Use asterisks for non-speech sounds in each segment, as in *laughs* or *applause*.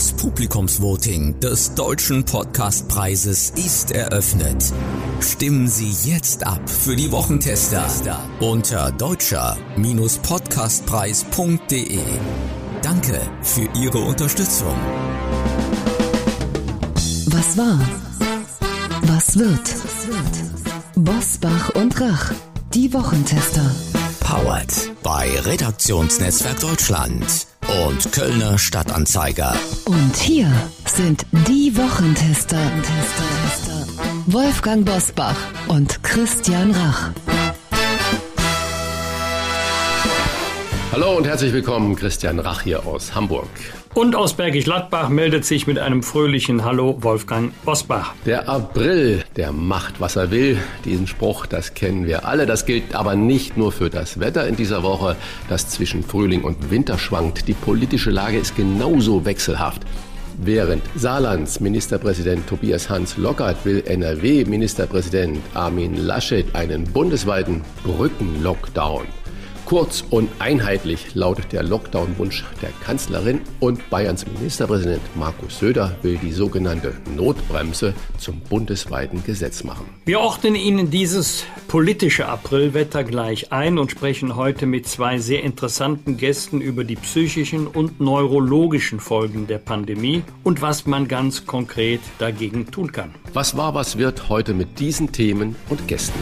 Das Publikumsvoting des Deutschen Podcastpreises ist eröffnet. Stimmen Sie jetzt ab für die Wochentester unter deutscher-podcastpreis.de. Danke für Ihre Unterstützung. Was war? Was wird? Bosbach und Rach, die Wochentester. Powered bei Redaktionsnetzwerk Deutschland und Kölner Stadtanzeiger. Und hier sind die Wochentester. Wolfgang Bosbach und Christian Rach. Hallo und herzlich willkommen, Christian Rach hier aus Hamburg. Und aus Bergisch Gladbach meldet sich mit einem fröhlichen Hallo Wolfgang Bosbach. Der April, der macht, was er will. Diesen Spruch, das kennen wir alle. Das gilt aber nicht nur für das Wetter in dieser Woche, das zwischen Frühling und Winter schwankt. Die politische Lage ist genauso wechselhaft. Während Saarlands Ministerpräsident Tobias Hans Lockert will NRW-Ministerpräsident Armin Laschet einen bundesweiten Brückenlockdown. Kurz und einheitlich lautet der Lockdown-Wunsch der Kanzlerin und Bayerns Ministerpräsident Markus Söder will die sogenannte Notbremse zum bundesweiten Gesetz machen. Wir ordnen Ihnen dieses politische Aprilwetter gleich ein und sprechen heute mit zwei sehr interessanten Gästen über die psychischen und neurologischen Folgen der Pandemie und was man ganz konkret dagegen tun kann. Was war, was wird heute mit diesen Themen und Gästen?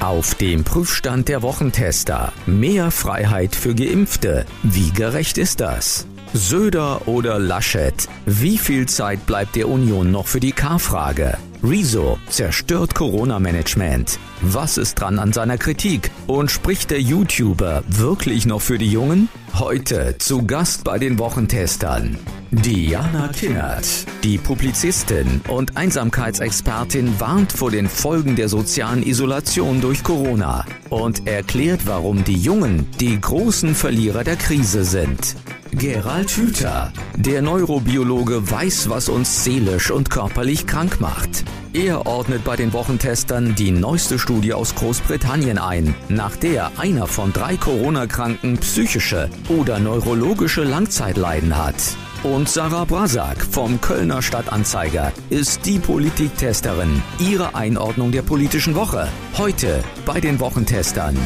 Auf dem Prüfstand der Wochentester. Mehr Freiheit für Geimpfte. Wie gerecht ist das? Söder oder Laschet? Wie viel Zeit bleibt der Union noch für die K-Frage? Rezo zerstört Corona-Management. Was ist dran an seiner Kritik? Und spricht der YouTuber wirklich noch für die Jungen? Heute zu Gast bei den Wochentestern. Diana Kinnert, die Publizistin und Einsamkeitsexpertin, warnt vor den Folgen der sozialen Isolation durch Corona und erklärt, warum die Jungen die großen Verlierer der Krise sind. Gerald Hüther, der Neurobiologe, weiß, was uns seelisch und körperlich krank macht. Er ordnet bei den Wochentestern die neueste Studie aus Großbritannien ein, nach der einer von drei Corona-Kranken psychische oder neurologische Langzeitleiden hat. Und Sarah Brasak vom Kölner Stadtanzeiger ist die Politiktesterin. Ihre Einordnung der politischen Woche. Heute bei den Wochentestern.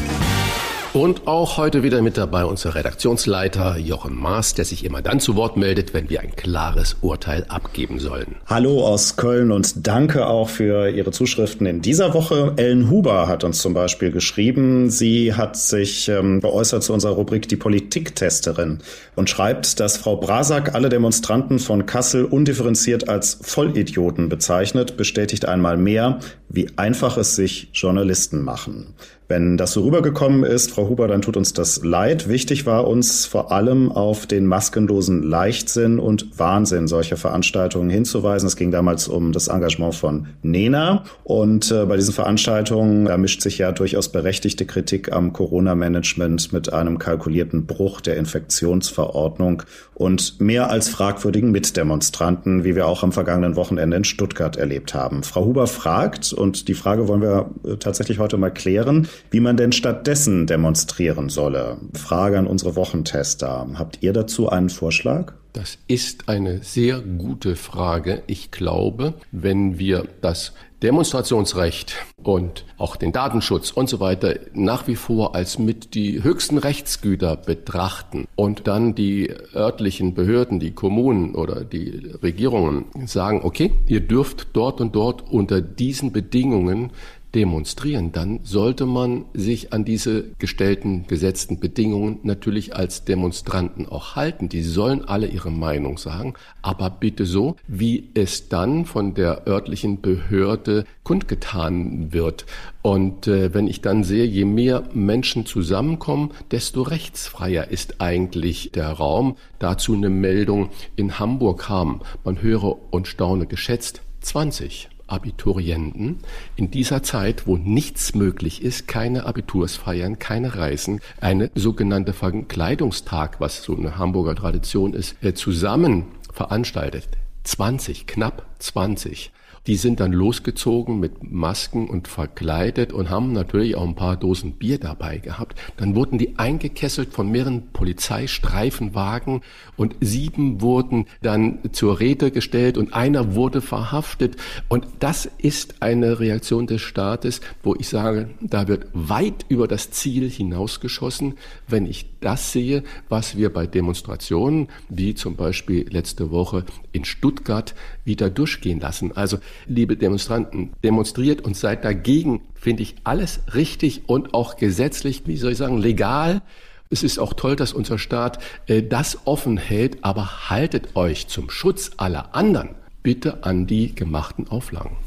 Und auch heute wieder mit dabei unser Redaktionsleiter Jochen Maas, der sich immer dann zu Wort meldet, wenn wir ein klares Urteil abgeben sollen. Hallo aus Köln und danke auch für Ihre Zuschriften in dieser Woche. Ellen Huber hat uns zum Beispiel geschrieben. Sie hat sich ähm, geäußert zu unserer Rubrik Die Politiktesterin und schreibt, dass Frau Brasak alle Demonstranten von Kassel undifferenziert als Vollidioten bezeichnet, bestätigt einmal mehr, wie einfach es sich Journalisten machen. Wenn das so rübergekommen ist, Frau Huber, dann tut uns das leid. Wichtig war uns vor allem auf den maskenlosen Leichtsinn und Wahnsinn solcher Veranstaltungen hinzuweisen. Es ging damals um das Engagement von Nena. Und äh, bei diesen Veranstaltungen, da mischt sich ja durchaus berechtigte Kritik am Corona-Management mit einem kalkulierten Bruch der Infektionsverordnung und mehr als fragwürdigen Mitdemonstranten, wie wir auch am vergangenen Wochenende in Stuttgart erlebt haben. Frau Huber fragt, und die Frage wollen wir äh, tatsächlich heute mal klären, wie man denn stattdessen demonstrieren solle. Frage an unsere Wochentester. Habt ihr dazu einen Vorschlag? Das ist eine sehr gute Frage. Ich glaube, wenn wir das Demonstrationsrecht und auch den Datenschutz und so weiter nach wie vor als mit die höchsten Rechtsgüter betrachten und dann die örtlichen Behörden, die Kommunen oder die Regierungen sagen, okay, ihr dürft dort und dort unter diesen Bedingungen demonstrieren, dann sollte man sich an diese gestellten, gesetzten Bedingungen natürlich als Demonstranten auch halten. Die sollen alle ihre Meinung sagen, aber bitte so, wie es dann von der örtlichen Behörde kundgetan wird. Und äh, wenn ich dann sehe, je mehr Menschen zusammenkommen, desto rechtsfreier ist eigentlich der Raum. Dazu eine Meldung in Hamburg haben, man höre und staune geschätzt, 20. Abiturienten in dieser Zeit, wo nichts möglich ist, keine Abitursfeiern, keine Reisen, eine sogenannte Verkleidungstag, was so eine Hamburger Tradition ist, äh, zusammen veranstaltet. 20, knapp 20. Die sind dann losgezogen mit Masken und verkleidet und haben natürlich auch ein paar Dosen Bier dabei gehabt. Dann wurden die eingekesselt von mehreren Polizeistreifenwagen und sieben wurden dann zur Rede gestellt und einer wurde verhaftet. Und das ist eine Reaktion des Staates, wo ich sage, da wird weit über das Ziel hinausgeschossen, wenn ich das sehe, was wir bei Demonstrationen, wie zum Beispiel letzte Woche in Stuttgart, wieder durchgehen lassen. Also, liebe Demonstranten, demonstriert und seid dagegen, finde ich alles richtig und auch gesetzlich, wie soll ich sagen, legal. Es ist auch toll, dass unser Staat äh, das offen hält, aber haltet euch zum Schutz aller anderen bitte an die gemachten Auflagen.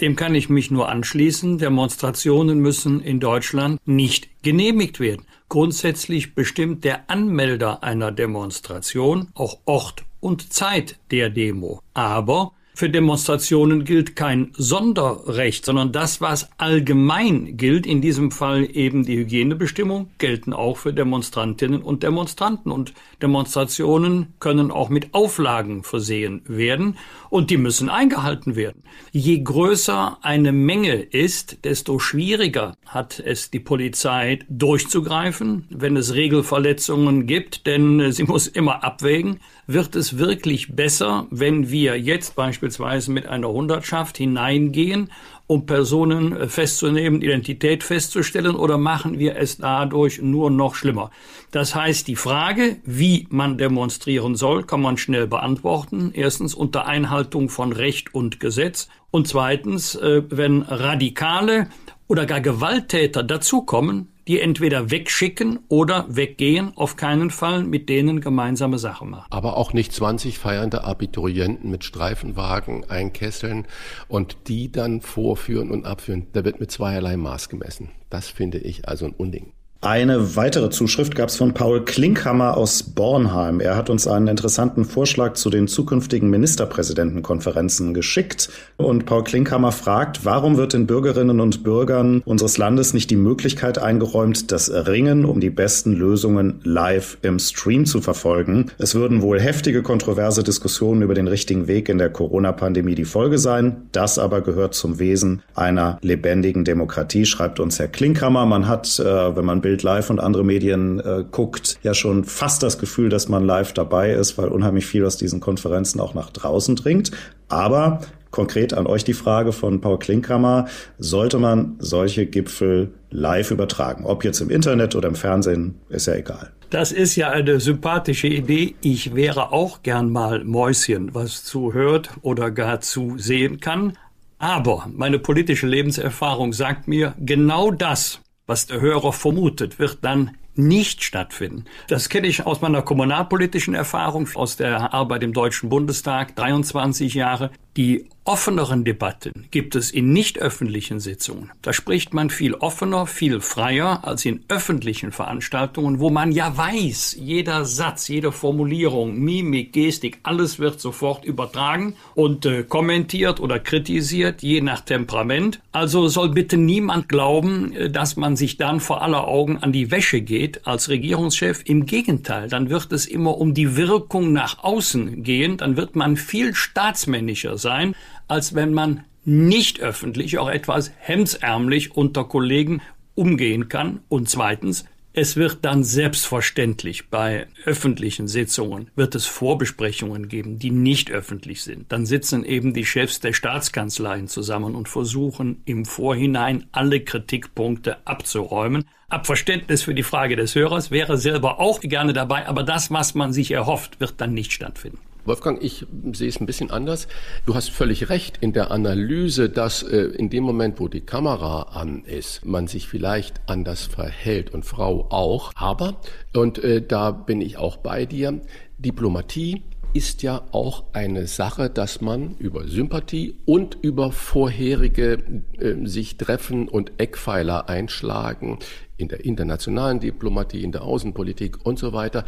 Dem kann ich mich nur anschließen. Demonstrationen müssen in Deutschland nicht genehmigt werden. Grundsätzlich bestimmt der Anmelder einer Demonstration auch Ort und Zeit der Demo. Aber für Demonstrationen gilt kein Sonderrecht, sondern das, was allgemein gilt, in diesem Fall eben die Hygienebestimmungen, gelten auch für Demonstrantinnen und Demonstranten. Und Demonstrationen können auch mit Auflagen versehen werden und die müssen eingehalten werden. Je größer eine Menge ist, desto schwieriger hat es die Polizei durchzugreifen, wenn es Regelverletzungen gibt, denn sie muss immer abwägen, wird es wirklich besser, wenn wir jetzt beispielsweise mit einer Hundertschaft hineingehen, um Personen äh, festzunehmen, Identität festzustellen, oder machen wir es dadurch nur noch schlimmer? Das heißt, die Frage, wie man demonstrieren soll, kann man schnell beantworten. Erstens unter Einhaltung von Recht und Gesetz und zweitens, äh, wenn Radikale oder gar Gewalttäter dazukommen, die entweder wegschicken oder weggehen, auf keinen Fall mit denen gemeinsame Sache machen. Aber auch nicht 20 feiernde Abiturienten mit Streifenwagen einkesseln und die dann vorführen und abführen. Da wird mit zweierlei Maß gemessen. Das finde ich also ein Unding. Eine weitere Zuschrift gab es von Paul Klinkhammer aus Bornheim. Er hat uns einen interessanten Vorschlag zu den zukünftigen Ministerpräsidentenkonferenzen geschickt. Und Paul Klinkhammer fragt, warum wird den Bürgerinnen und Bürgern unseres Landes nicht die Möglichkeit eingeräumt, das Ringen um die besten Lösungen live im Stream zu verfolgen? Es würden wohl heftige kontroverse Diskussionen über den richtigen Weg in der Corona-Pandemie die Folge sein. Das aber gehört zum Wesen einer lebendigen Demokratie, schreibt uns Herr Klinkhammer. Man hat, äh, wenn man Bild Bild Live und andere Medien äh, guckt, ja schon fast das Gefühl, dass man live dabei ist, weil unheimlich viel aus diesen Konferenzen auch nach draußen dringt. Aber konkret an euch die Frage von Paul Klinkhammer, sollte man solche Gipfel live übertragen? Ob jetzt im Internet oder im Fernsehen, ist ja egal. Das ist ja eine sympathische Idee. Ich wäre auch gern mal Mäuschen, was zuhört oder gar zu sehen kann. Aber meine politische Lebenserfahrung sagt mir, genau das was der Hörer vermutet, wird dann nicht stattfinden. Das kenne ich aus meiner kommunalpolitischen Erfahrung, aus der Arbeit im Deutschen Bundestag, 23 Jahre. Die offeneren Debatten gibt es in nicht öffentlichen Sitzungen. Da spricht man viel offener, viel freier als in öffentlichen Veranstaltungen, wo man ja weiß, jeder Satz, jede Formulierung, Mimik, Gestik, alles wird sofort übertragen und äh, kommentiert oder kritisiert, je nach Temperament. Also soll bitte niemand glauben, äh, dass man sich dann vor aller Augen an die Wäsche geht als Regierungschef. Im Gegenteil, dann wird es immer um die Wirkung nach außen gehen, dann wird man viel staatsmännischer sein, als wenn man nicht öffentlich, auch etwas hemsärmlich unter Kollegen umgehen kann. Und zweitens, es wird dann selbstverständlich bei öffentlichen Sitzungen wird es Vorbesprechungen geben, die nicht öffentlich sind. Dann sitzen eben die Chefs der Staatskanzleien zusammen und versuchen im Vorhinein alle Kritikpunkte abzuräumen. Ab Verständnis für die Frage des Hörers wäre selber auch gerne dabei, aber das, was man sich erhofft, wird dann nicht stattfinden. Wolfgang, ich sehe es ein bisschen anders. Du hast völlig recht in der Analyse, dass äh, in dem Moment, wo die Kamera an ist, man sich vielleicht anders verhält und Frau auch. Aber, und äh, da bin ich auch bei dir, Diplomatie ist ja auch eine Sache, dass man über Sympathie und über vorherige äh, sich treffen und Eckpfeiler einschlagen in der internationalen Diplomatie, in der Außenpolitik und so weiter,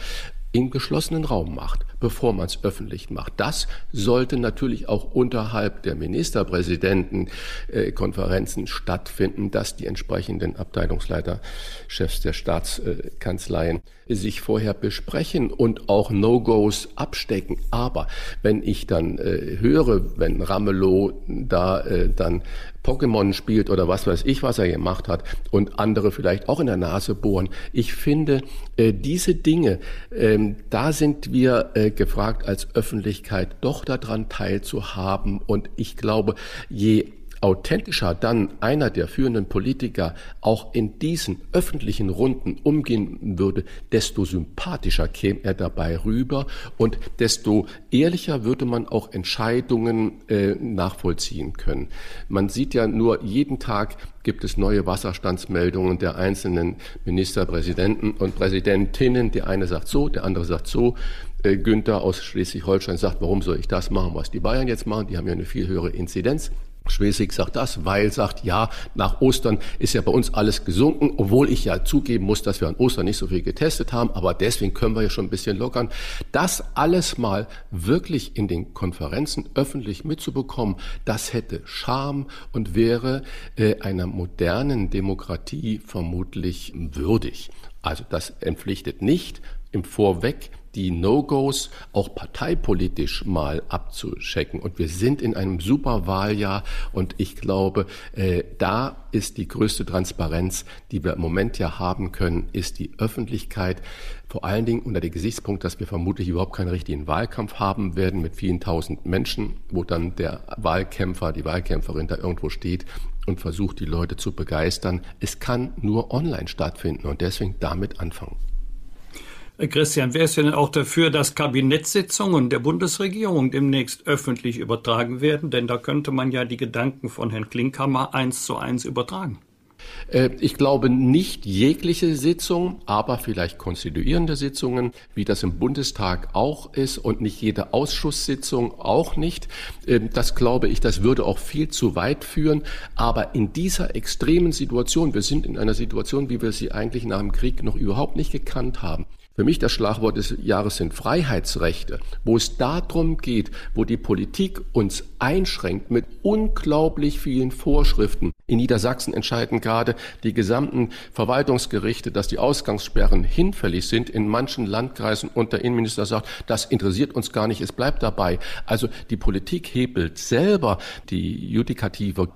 im geschlossenen Raum macht. bevor man es öffentlich macht. Das sollte natürlich auch unterhalb der Ministerpräsidentenkonferenzen stattfinden, dass die entsprechenden Abteilungsleiter, Chefs der Staatskanzleien sich vorher besprechen und auch No-Gos abstecken. Aber wenn ich dann äh, höre, wenn Ramelow da äh, dann Pokémon spielt oder was weiß ich, was er gemacht hat und andere vielleicht auch in der Nase bohren. Ich finde, äh, diese Dinge, ähm, da sind wir äh, gefragt als Öffentlichkeit doch daran teilzuhaben und ich glaube, je authentischer dann einer der führenden Politiker auch in diesen öffentlichen Runden umgehen würde, desto sympathischer käme er dabei rüber und desto ehrlicher würde man auch Entscheidungen äh, nachvollziehen können. Man sieht ja nur jeden Tag gibt es neue Wasserstandsmeldungen der einzelnen Ministerpräsidenten und Präsidentinnen. Der eine sagt so, der andere sagt so. Äh, Günther aus Schleswig-Holstein sagt, warum soll ich das machen, was die Bayern jetzt machen? Die haben ja eine viel höhere Inzidenz. Schwesig sagt das, weil sagt, ja, nach Ostern ist ja bei uns alles gesunken, obwohl ich ja zugeben muss, dass wir an Ostern nicht so viel getestet haben, aber deswegen können wir ja schon ein bisschen lockern. Das alles mal wirklich in den Konferenzen öffentlich mitzubekommen, das hätte Charme und wäre äh, einer modernen Demokratie vermutlich würdig. Also das entpflichtet nicht im Vorweg die No-Gos auch parteipolitisch mal abzuschecken. Und wir sind in einem super Wahljahr und ich glaube, äh, da ist die größte Transparenz, die wir im Moment ja haben können, ist die Öffentlichkeit. Vor allen Dingen unter dem Gesichtspunkt, dass wir vermutlich überhaupt keinen richtigen Wahlkampf haben werden mit vielen tausend Menschen, wo dann der Wahlkämpfer, die Wahlkämpferin da irgendwo steht und versucht, die Leute zu begeistern. Es kann nur online stattfinden und deswegen damit anfangen. Äh, Christian, wer ist denn auch dafür, dass Kabinettssitzungen der Bundesregierung demnächst öffentlich übertragen werden? Denn da könnte man ja die Gedanken von Herrn Klinkhammer eins zu eins übertragen. Äh, ich glaube nicht jegliche Sitzung, aber vielleicht konstituierende Sitzungen, wie das im Bundestag auch ist und nicht jede Ausschusssitzung auch nicht. Äh, das glaube ich, das würde auch viel zu weit führen. Aber in dieser extremen Situation, wir sind in einer Situation, wie wir sie eigentlich nach dem Krieg noch überhaupt nicht gekannt haben, für mich das Schlagwort des Jahres sind Freiheitsrechte, wo es darum geht, wo die Politik uns einschränkt mit unglaublich vielen Vorschriften. In Niedersachsen entscheiden gerade die gesamten Verwaltungsgerichte, dass die Ausgangssperren hinfällig sind in manchen Landkreisen und der Innenminister sagt, das interessiert uns gar nicht, es bleibt dabei. Also die Politik hebelt selber die Judikative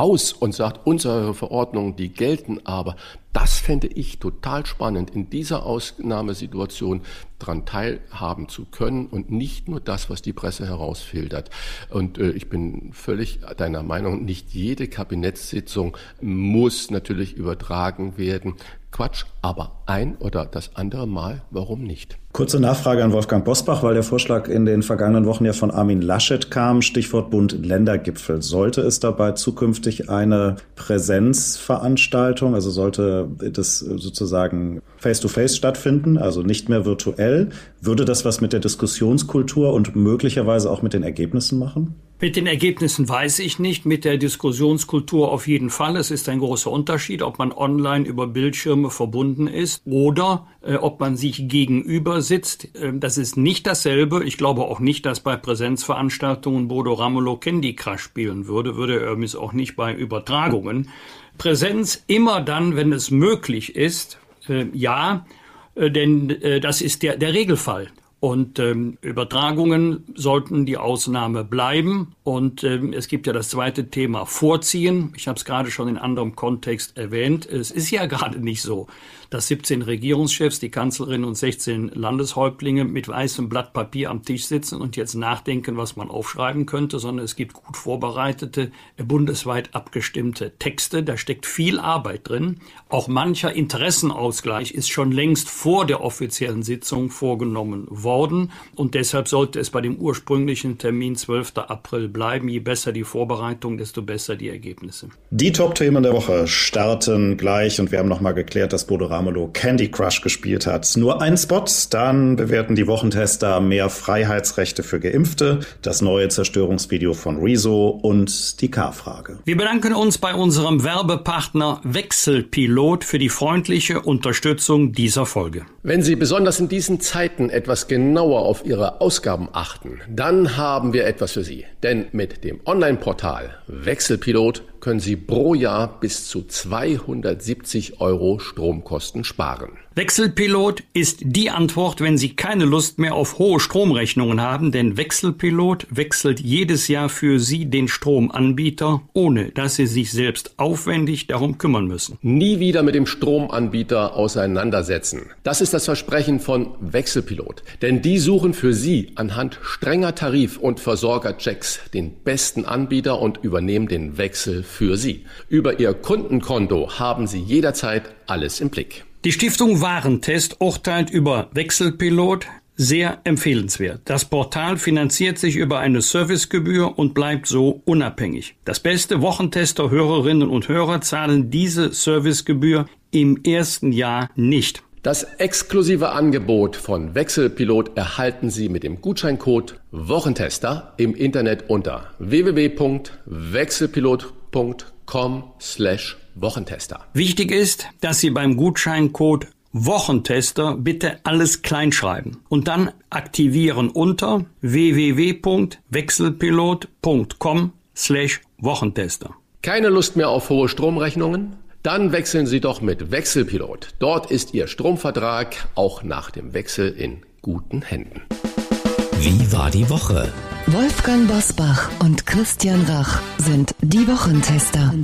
aus und sagt, unsere Verordnungen, die gelten aber. Das fände ich total spannend, in dieser Ausnahmesituation daran teilhaben zu können und nicht nur das, was die Presse herausfiltert. Und äh, ich bin völlig deiner Meinung, nicht jede Kabinettssitzung muss natürlich übertragen werden. Quatsch, aber ein oder das andere Mal, warum nicht? Kurze Nachfrage an Wolfgang Bosbach, weil der Vorschlag in den vergangenen Wochen ja von Armin Laschet kam, Stichwort Bund-Ländergipfel. Sollte es dabei zukünftig eine Präsenzveranstaltung, also sollte das sozusagen face-to-face -face stattfinden, also nicht mehr virtuell, würde das was mit der Diskussionskultur und möglicherweise auch mit den Ergebnissen machen? Mit den Ergebnissen weiß ich nicht, mit der Diskussionskultur auf jeden Fall. Es ist ein großer Unterschied, ob man online über Bildschirme verbunden ist oder äh, ob man sich gegenüber sitzt. Äh, das ist nicht dasselbe. Ich glaube auch nicht, dass bei Präsenzveranstaltungen Bodo Ramelow Candy Crush spielen würde, würde er übrigens auch nicht bei Übertragungen. Präsenz immer dann, wenn es möglich ist, äh, ja, äh, denn äh, das ist der, der Regelfall. Und ähm, Übertragungen sollten die Ausnahme bleiben. Und ähm, es gibt ja das zweite Thema Vorziehen. Ich habe es gerade schon in anderem Kontext erwähnt. Es ist ja *laughs* gerade nicht so, dass 17 Regierungschefs, die Kanzlerin und 16 Landeshäuptlinge mit weißem Blatt Papier am Tisch sitzen und jetzt nachdenken, was man aufschreiben könnte, sondern es gibt gut vorbereitete, bundesweit abgestimmte Texte. Da steckt viel Arbeit drin. Auch mancher Interessenausgleich ist schon längst vor der offiziellen Sitzung vorgenommen worden und deshalb sollte es bei dem ursprünglichen Termin 12. April bleiben. Je besser die Vorbereitung, desto besser die Ergebnisse. Die Top-Themen der Woche starten gleich und wir haben nochmal geklärt, dass Bodo Ramelow Candy Crush gespielt hat. Nur ein Spot, dann bewerten die Wochentester mehr Freiheitsrechte für Geimpfte, das neue Zerstörungsvideo von Rezo und die K-Frage. Wir bedanken uns bei unserem Werbepartner Wechselpilot für die freundliche Unterstützung dieser Folge. Wenn Sie besonders in diesen Zeiten etwas genauer auf Ihre Ausgaben achten, dann haben wir etwas für Sie. Denn mit dem Online-Portal Wechselpilot können Sie pro Jahr bis zu 270 Euro Stromkosten sparen. Wechselpilot ist die Antwort, wenn Sie keine Lust mehr auf hohe Stromrechnungen haben, denn Wechselpilot wechselt jedes Jahr für Sie den Stromanbieter, ohne dass Sie sich selbst aufwendig darum kümmern müssen. Nie wieder mit dem Stromanbieter auseinandersetzen. Das ist das Versprechen von Wechselpilot. Denn die suchen für Sie anhand strenger Tarif- und Versorgerchecks den besten Anbieter und übernehmen den Wechsel für Sie. Über Ihr Kundenkonto haben Sie jederzeit alles im Blick. Die Stiftung Warentest urteilt über Wechselpilot sehr empfehlenswert. Das Portal finanziert sich über eine Servicegebühr und bleibt so unabhängig. Das beste Wochentester Hörerinnen und Hörer zahlen diese Servicegebühr im ersten Jahr nicht. Das exklusive Angebot von Wechselpilot erhalten Sie mit dem Gutscheincode Wochentester im Internet unter www.wechselpilot.com slash Wochentester. Wichtig ist, dass Sie beim Gutscheincode Wochentester bitte alles kleinschreiben und dann aktivieren unter www.wechselpilot.com slash Wochentester. Keine Lust mehr auf hohe Stromrechnungen? Dann wechseln Sie doch mit Wechselpilot. Dort ist Ihr Stromvertrag auch nach dem Wechsel in guten Händen. Wie war die Woche? Wolfgang Bosbach und Christian Rach sind die Wochentester.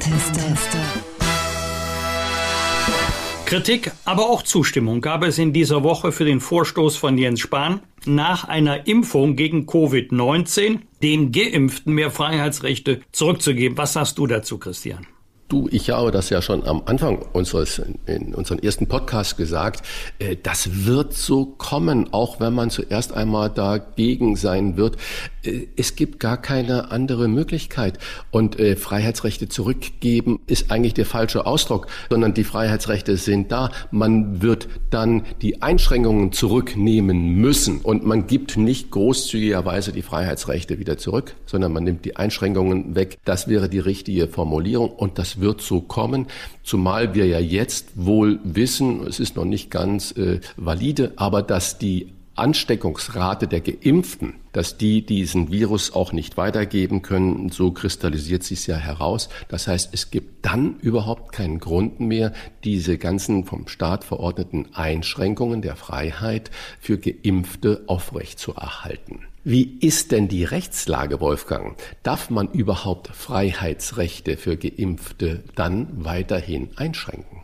Kritik, aber auch Zustimmung gab es in dieser Woche für den Vorstoß von Jens Spahn, nach einer Impfung gegen Covid-19 den Geimpften mehr Freiheitsrechte zurückzugeben. Was sagst du dazu, Christian? Du, ich habe das ja schon am Anfang unseres, in unserem ersten Podcast gesagt, äh, das wird so kommen, auch wenn man zuerst einmal dagegen sein wird. Äh, es gibt gar keine andere Möglichkeit. Und äh, Freiheitsrechte zurückgeben ist eigentlich der falsche Ausdruck, sondern die Freiheitsrechte sind da. Man wird dann die Einschränkungen zurücknehmen müssen. Und man gibt nicht großzügigerweise die Freiheitsrechte wieder zurück, sondern man nimmt die Einschränkungen weg. Das wäre die richtige Formulierung. Und das wird so kommen, zumal wir ja jetzt wohl wissen, es ist noch nicht ganz äh, valide, aber dass die Ansteckungsrate der Geimpften, dass die diesen Virus auch nicht weitergeben können, so kristallisiert sich ja heraus. Das heißt, es gibt dann überhaupt keinen Grund mehr, diese ganzen vom Staat verordneten Einschränkungen der Freiheit für Geimpfte aufrechtzuerhalten. Wie ist denn die Rechtslage, Wolfgang? Darf man überhaupt Freiheitsrechte für Geimpfte dann weiterhin einschränken?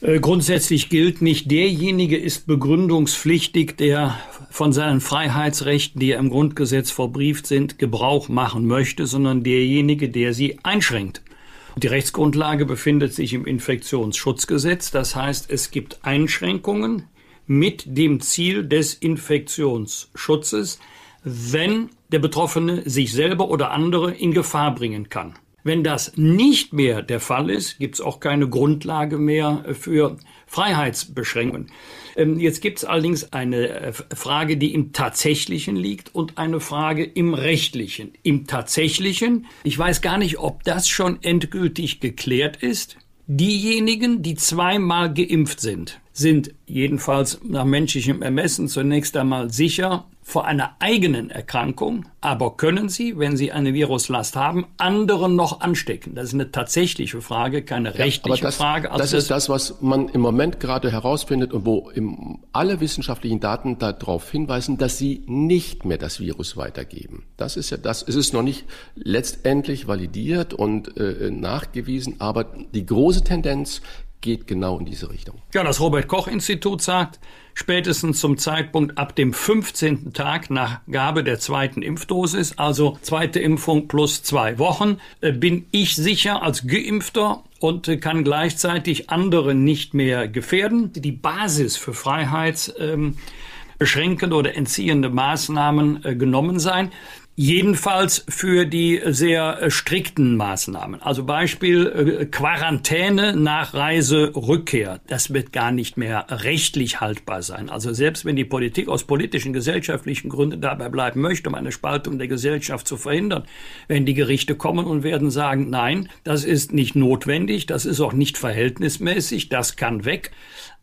Äh, grundsätzlich gilt nicht, derjenige ist begründungspflichtig, der von seinen Freiheitsrechten, die ja im Grundgesetz verbrieft sind, Gebrauch machen möchte, sondern derjenige, der sie einschränkt. Die Rechtsgrundlage befindet sich im Infektionsschutzgesetz. Das heißt, es gibt Einschränkungen mit dem Ziel des Infektionsschutzes, wenn der Betroffene sich selber oder andere in Gefahr bringen kann. Wenn das nicht mehr der Fall ist, gibt es auch keine Grundlage mehr für Freiheitsbeschränkungen. Ähm, jetzt gibt es allerdings eine äh, Frage, die im Tatsächlichen liegt und eine Frage im Rechtlichen. Im Tatsächlichen, ich weiß gar nicht, ob das schon endgültig geklärt ist. Diejenigen, die zweimal geimpft sind, sind jedenfalls nach menschlichem Ermessen zunächst einmal sicher vor einer eigenen Erkrankung, aber können sie, wenn sie eine Viruslast haben, anderen noch anstecken? Das ist eine tatsächliche Frage, keine rechtliche ja, das, Frage. Also das, ist das, was man im Moment gerade herausfindet und wo alle wissenschaftlichen Daten darauf hinweisen, dass sie nicht mehr das Virus weitergeben. Das ist ja das. Es ist noch nicht letztendlich validiert und äh, nachgewiesen, aber die große Tendenz geht genau in diese Richtung. Ja, das Robert Koch Institut sagt, spätestens zum Zeitpunkt ab dem 15. Tag nach Gabe der zweiten Impfdosis, also zweite Impfung plus zwei Wochen, äh, bin ich sicher als Geimpfter und äh, kann gleichzeitig andere nicht mehr gefährden. Die Basis für freiheitsbeschränkende ähm, oder entziehende Maßnahmen äh, genommen sein. Jedenfalls für die sehr äh, strikten Maßnahmen. Also Beispiel äh, Quarantäne nach Reiserückkehr. Das wird gar nicht mehr rechtlich haltbar sein. Also selbst wenn die Politik aus politischen, gesellschaftlichen Gründen dabei bleiben möchte, um eine Spaltung der Gesellschaft zu verhindern, wenn die Gerichte kommen und werden sagen, nein, das ist nicht notwendig, das ist auch nicht verhältnismäßig, das kann weg.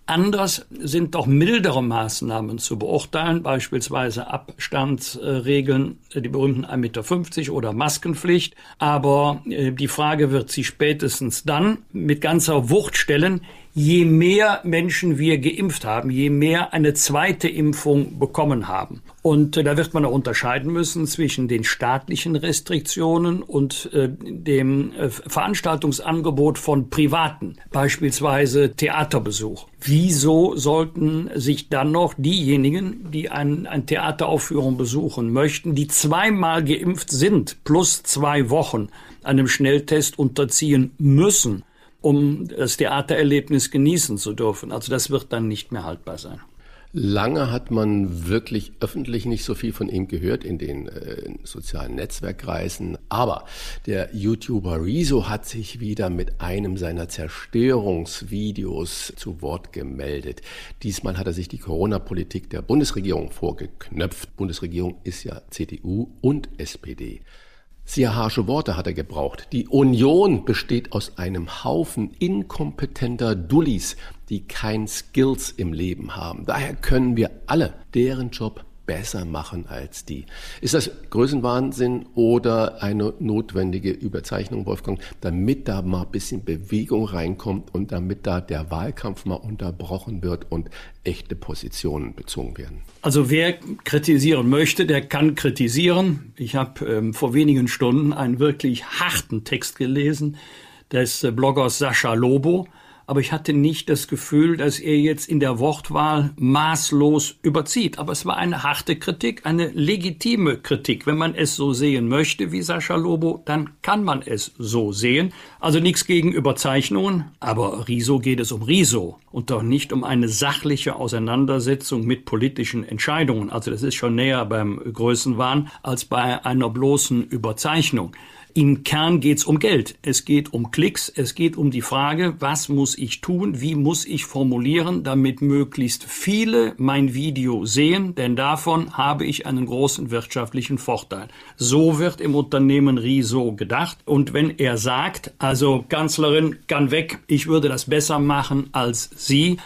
Anders sind doch mildere Maßnahmen zu beurteilen, beispielsweise Abstandsregeln, die berühmten 1,50 Meter oder Maskenpflicht. Aber äh, die Frage wird sich spätestens dann mit ganzer Wucht stellen, je mehr Menschen wir geimpft haben, je mehr eine zweite Impfung bekommen haben. Und äh, da wird man auch unterscheiden müssen zwischen den staatlichen Restriktionen und äh, dem äh, Veranstaltungsangebot von Privaten, beispielsweise Theaterbesuch. Wieso sollten sich dann noch diejenigen, die ein, ein Theateraufführung besuchen möchten, die zweimal geimpft sind, plus zwei Wochen, einem Schnelltest unterziehen müssen? Um das Theatererlebnis genießen zu dürfen. Also das wird dann nicht mehr haltbar sein. Lange hat man wirklich öffentlich nicht so viel von ihm gehört in den äh, sozialen Netzwerkkreisen. Aber der YouTuber Rezo hat sich wieder mit einem seiner Zerstörungsvideos zu Wort gemeldet. Diesmal hat er sich die Corona-Politik der Bundesregierung vorgeknöpft. Bundesregierung ist ja CDU und SPD. Sehr harsche Worte hat er gebraucht. Die Union besteht aus einem Haufen inkompetenter Dullis, die kein Skills im Leben haben. Daher können wir alle deren Job besser machen als die. Ist das Größenwahnsinn oder eine notwendige Überzeichnung, Wolfgang, damit da mal ein bisschen Bewegung reinkommt und damit da der Wahlkampf mal unterbrochen wird und echte Positionen bezogen werden? Also wer kritisieren möchte, der kann kritisieren. Ich habe ähm, vor wenigen Stunden einen wirklich harten Text gelesen des äh, Bloggers Sascha Lobo aber ich hatte nicht das Gefühl, dass er jetzt in der Wortwahl maßlos überzieht. Aber es war eine harte Kritik, eine legitime Kritik. Wenn man es so sehen möchte wie Sascha Lobo, dann kann man es so sehen. Also nichts gegen Überzeichnungen, aber Riso geht es um Riso und doch nicht um eine sachliche Auseinandersetzung mit politischen Entscheidungen. Also das ist schon näher beim Größenwahn als bei einer bloßen Überzeichnung. Im Kern geht es um Geld. Es geht um Klicks. Es geht um die Frage, was muss ich tun? Wie muss ich formulieren, damit möglichst viele mein Video sehen? Denn davon habe ich einen großen wirtschaftlichen Vorteil. So wird im Unternehmen Riso gedacht. Und wenn er sagt, also Kanzlerin kann weg, ich würde das besser machen als Sie,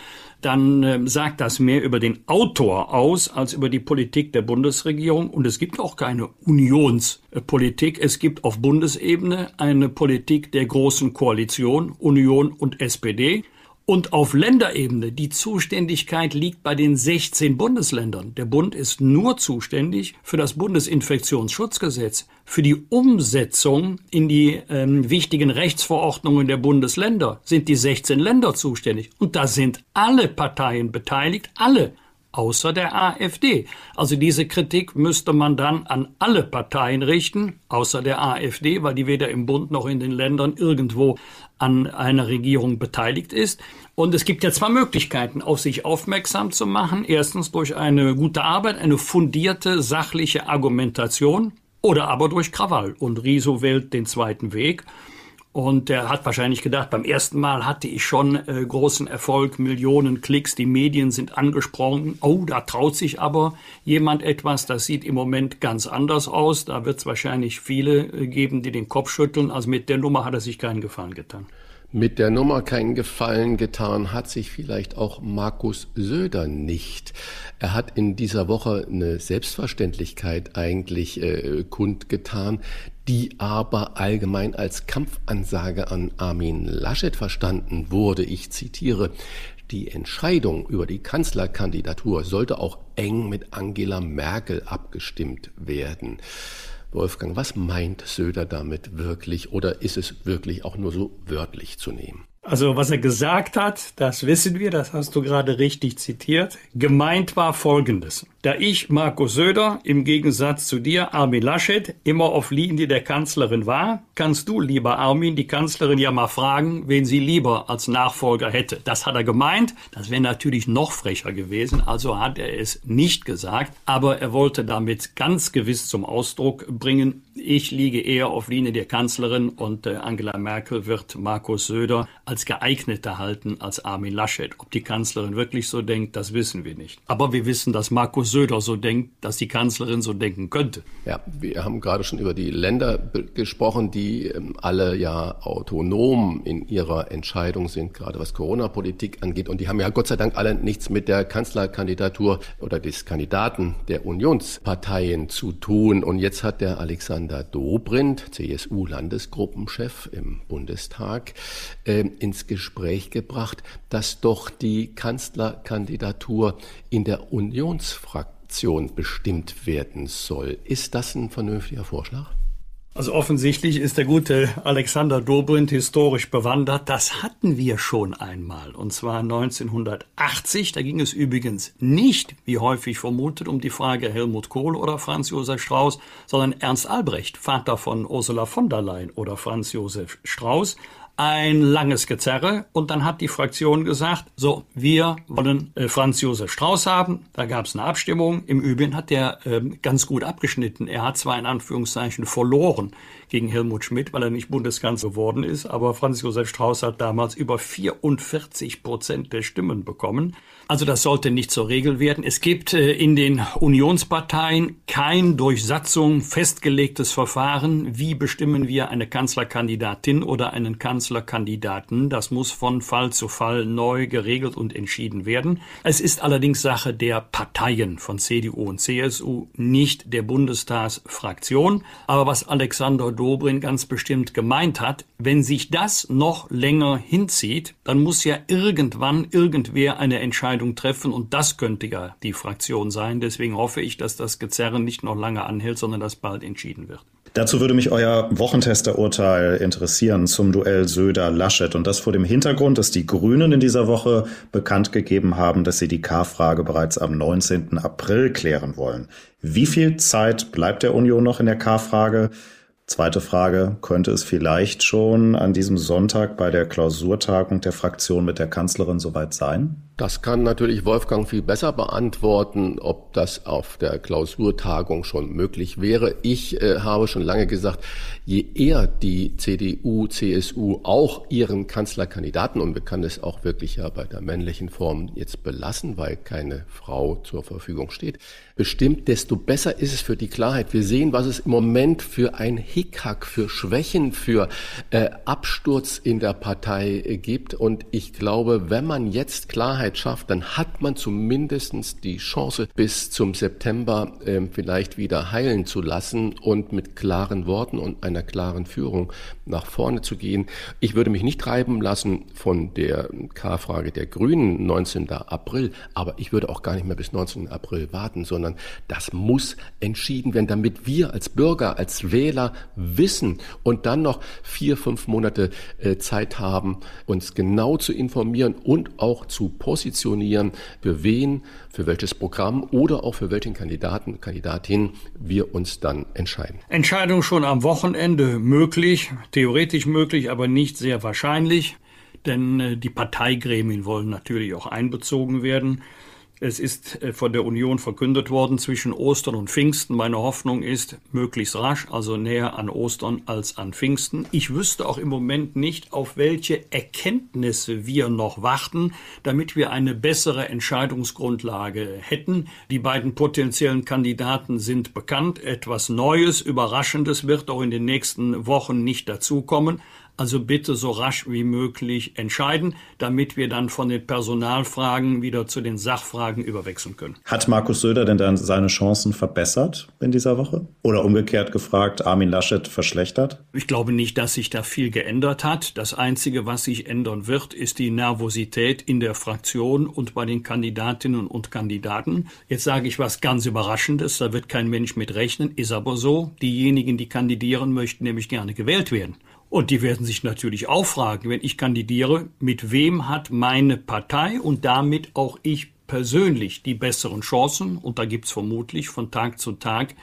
dann äh, sagt das mehr über den Autor aus als über die Politik der Bundesregierung. Und es gibt auch keine Unionspolitik. Es gibt auf Bundesebene eine Politik der großen Koalition, Union und SPD. Und auf Länderebene, die Zuständigkeit liegt bei den 16 Bundesländern. Der Bund ist nur zuständig für das Bundesinfektionsschutzgesetz. Für die Umsetzung in die ähm, wichtigen Rechtsverordnungen der Bundesländer sind die 16 Länder zuständig. Und da sind alle Parteien beteiligt, alle außer der AfD. Also diese Kritik müsste man dann an alle Parteien richten, außer der AfD, weil die weder im Bund noch in den Ländern irgendwo an einer Regierung beteiligt ist. Und es gibt ja zwei Möglichkeiten, auf sich aufmerksam zu machen. Erstens durch eine gute Arbeit, eine fundierte, sachliche Argumentation oder aber durch Krawall. Und Riso wählt den zweiten Weg. Und er hat wahrscheinlich gedacht, beim ersten Mal hatte ich schon äh, großen Erfolg, Millionen Klicks, die Medien sind angesprochen. Oh, da traut sich aber jemand etwas, das sieht im Moment ganz anders aus. Da wird es wahrscheinlich viele äh, geben, die den Kopf schütteln. Also mit der Nummer hat er sich keinen Gefallen getan. Mit der Nummer keinen Gefallen getan hat sich vielleicht auch Markus Söder nicht. Er hat in dieser Woche eine Selbstverständlichkeit eigentlich äh, kundgetan, die aber allgemein als Kampfansage an Armin Laschet verstanden wurde. Ich zitiere, die Entscheidung über die Kanzlerkandidatur sollte auch eng mit Angela Merkel abgestimmt werden. Wolfgang, was meint Söder damit wirklich oder ist es wirklich auch nur so wörtlich zu nehmen? Also was er gesagt hat, das wissen wir, das hast du gerade richtig zitiert. Gemeint war Folgendes. Da ich, Markus Söder, im Gegensatz zu dir, Armin Laschet, immer auf Linie der Kanzlerin war, kannst du, lieber Armin, die Kanzlerin ja mal fragen, wen sie lieber als Nachfolger hätte. Das hat er gemeint. Das wäre natürlich noch frecher gewesen, also hat er es nicht gesagt. Aber er wollte damit ganz gewiss zum Ausdruck bringen, Ich liege eher auf Linie der Kanzlerin und äh, Angela Merkel wird Markus Söder als geeigneter halten als Armin Laschet. Ob die Kanzlerin wirklich so denkt, das wissen wir nicht. Aber wir wissen, dass Markus Söder so denkt, dass die Kanzlerin so denken könnte. Ja, wir haben gerade schon über die Länder gesprochen, die ähm, alle ja autonom in ihrer Entscheidung sind, gerade was Corona-Politik angeht. Und die haben ja Gott sei Dank alle nichts mit der Kanzlerkandidatur oder des Kandidaten der Unionsparteien zu tun. Und jetzt hat der Alexander Dobrindt, CSU-Landesgruppenchef im Bundestag, äh, ins Gespräch gebracht, dass doch die Kanzlerkandidatur in der Unionsfraktion bestimmt werden soll. Ist das ein vernünftiger Vorschlag? Also offensichtlich ist der gute Alexander Dobrindt historisch bewandert. Das hatten wir schon einmal. Und zwar 1980. Da ging es übrigens nicht, wie häufig vermutet, um die Frage Helmut Kohl oder Franz Josef Strauß, sondern Ernst Albrecht, Vater von Ursula von der Leyen oder Franz Josef Strauß ein langes Gezerre und dann hat die Fraktion gesagt, so, wir wollen äh, Franz Josef Strauß haben. Da gab es eine Abstimmung. Im Übrigen hat der äh, ganz gut abgeschnitten. Er hat zwar in Anführungszeichen verloren gegen Helmut Schmidt, weil er nicht Bundeskanzler geworden ist, aber Franz Josef Strauß hat damals über 44 Prozent der Stimmen bekommen. Also das sollte nicht zur Regel werden. Es gibt äh, in den Unionsparteien kein durch Satzung festgelegtes Verfahren. Wie bestimmen wir eine Kanzlerkandidatin oder einen Kanzlerkandidaten? Das muss von Fall zu Fall neu geregelt und entschieden werden. Es ist allerdings Sache der Parteien von CDU und CSU, nicht der Bundestagsfraktion. Aber was Alexander Dobrin ganz bestimmt gemeint hat, wenn sich das noch länger hinzieht, dann muss ja irgendwann irgendwer eine Entscheidung treffen und das könnte ja die Fraktion sein. Deswegen hoffe ich, dass das Gezerren nicht noch lange anhält, sondern dass bald entschieden wird. Dazu würde mich euer Wochentesterurteil interessieren zum Duell Söder-Laschet und das vor dem Hintergrund, dass die Grünen in dieser Woche bekannt gegeben haben, dass sie die K-Frage bereits am 19. April klären wollen. Wie viel Zeit bleibt der Union noch in der K-Frage? Zweite Frage, könnte es vielleicht schon an diesem Sonntag bei der Klausurtagung der Fraktion mit der Kanzlerin soweit sein? Das kann natürlich Wolfgang viel besser beantworten, ob das auf der Klausurtagung schon möglich wäre. Ich äh, habe schon lange gesagt, je eher die CDU, CSU auch ihren Kanzlerkandidaten, und wir können es auch wirklich ja bei der männlichen Form jetzt belassen, weil keine Frau zur Verfügung steht, bestimmt, desto besser ist es für die Klarheit. Wir sehen, was es im Moment für ein Hickhack, für Schwächen, für äh, Absturz in der Partei äh, gibt. Und ich glaube, wenn man jetzt Klarheit schafft, dann hat man zumindest die Chance, bis zum September äh, vielleicht wieder heilen zu lassen und mit klaren Worten und einer klaren Führung nach vorne zu gehen. Ich würde mich nicht treiben lassen von der K-Frage der Grünen 19. April, aber ich würde auch gar nicht mehr bis 19. April warten, sondern das muss entschieden werden, damit wir als Bürger, als Wähler wissen und dann noch vier, fünf Monate äh, Zeit haben, uns genau zu informieren und auch zu positionieren, für wen, für welches Programm oder auch für welchen Kandidaten, Kandidatin wir uns dann entscheiden. Entscheidung schon am Wochenende möglich, theoretisch möglich, aber nicht sehr wahrscheinlich, denn äh, die Parteigremien wollen natürlich auch einbezogen werden. Es ist äh, von der Union verkündet worden zwischen Ostern und Pfingsten. Meine Hoffnung ist möglichst rasch, also näher an Ostern als an Pfingsten. Ich wüsste auch im Moment nicht, auf welche Erkenntnisse wir noch warten, damit wir eine bessere Entscheidungsgrundlage hätten. Die beiden potenziellen Kandidaten sind bekannt. Etwas Neues, Überraschendes wird auch in den nächsten Wochen nicht dazukommen. Also bitte so rasch wie möglich entscheiden, damit wir dann von den Personalfragen wieder zu den Sachfragen überwechseln können. Hat Markus Söder denn dann seine Chancen verbessert in dieser Woche? Oder umgekehrt gefragt, Armin Laschet verschlechtert? Ich glaube nicht, dass sich da viel geändert hat. Das Einzige, was sich ändern wird, ist die Nervosität in der Fraktion und bei den Kandidatinnen und Kandidaten. Jetzt sage ich was ganz Überraschendes, da wird kein Mensch mit rechnen, ist aber so. Diejenigen, die kandidieren möchten, nämlich gerne gewählt werden. Und die werden sich natürlich auch fragen, wenn ich kandidiere, mit wem hat meine Partei und damit auch ich persönlich die besseren Chancen? Und da gibt's vermutlich von Tag zu Tag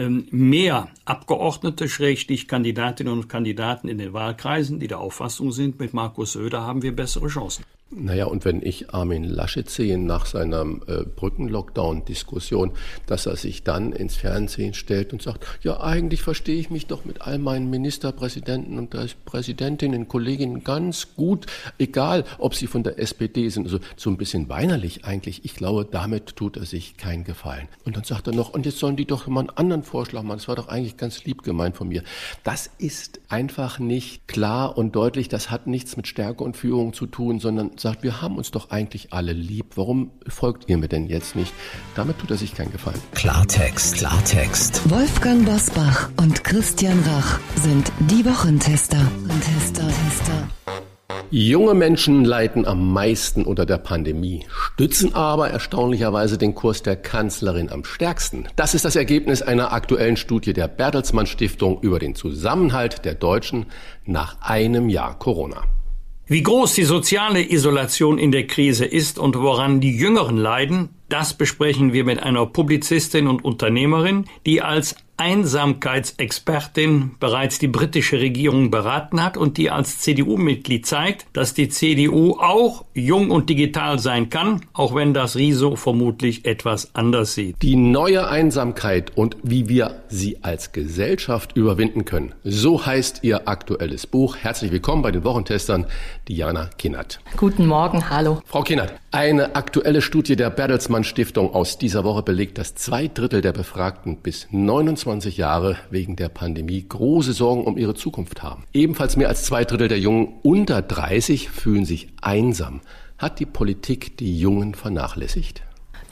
ähm, mehr Abgeordnete, schrägstich Kandidatinnen und Kandidaten in den Wahlkreisen, die der Auffassung sind, mit Markus Söder haben wir bessere Chancen. Naja, und wenn ich Armin Laschet sehe nach seiner äh, Brückenlockdown-Diskussion, dass er sich dann ins Fernsehen stellt und sagt, ja, eigentlich verstehe ich mich doch mit all meinen Ministerpräsidenten und Präsidentinnen, Kolleginnen ganz gut, egal ob sie von der SPD sind, also so ein bisschen weinerlich eigentlich. Ich glaube, damit tut er sich keinen Gefallen. Und dann sagt er noch, und jetzt sollen die doch mal einen anderen Vorschlag machen. Das war doch eigentlich ganz lieb gemeint von mir. Das ist einfach nicht klar und deutlich. Das hat nichts mit Stärke und Führung zu tun, sondern sagt, wir haben uns doch eigentlich alle lieb. Warum folgt ihr mir denn jetzt nicht? Damit tut er sich keinen Gefallen. Klartext, Klartext. Wolfgang Bosbach und Christian Rach sind die Wochentester. Tester, Tester. Junge Menschen leiden am meisten unter der Pandemie, stützen aber erstaunlicherweise den Kurs der Kanzlerin am stärksten. Das ist das Ergebnis einer aktuellen Studie der Bertelsmann Stiftung über den Zusammenhalt der Deutschen nach einem Jahr Corona. Wie groß die soziale Isolation in der Krise ist und woran die Jüngeren leiden, das besprechen wir mit einer Publizistin und Unternehmerin, die als Einsamkeitsexpertin bereits die britische Regierung beraten hat und die als CDU-Mitglied zeigt, dass die CDU auch jung und digital sein kann, auch wenn das Riso vermutlich etwas anders sieht. Die neue Einsamkeit und wie wir sie als Gesellschaft überwinden können. So heißt ihr aktuelles Buch. Herzlich willkommen bei den Wochentestern, Diana Kinnert. Guten Morgen, hallo. Frau Kinnert, eine aktuelle Studie der Bertelsmann Stiftung aus dieser Woche belegt, dass zwei Drittel der Befragten bis 29 Jahre wegen der Pandemie große Sorgen um ihre Zukunft haben. Ebenfalls mehr als zwei Drittel der Jungen unter 30 fühlen sich einsam. Hat die Politik die Jungen vernachlässigt?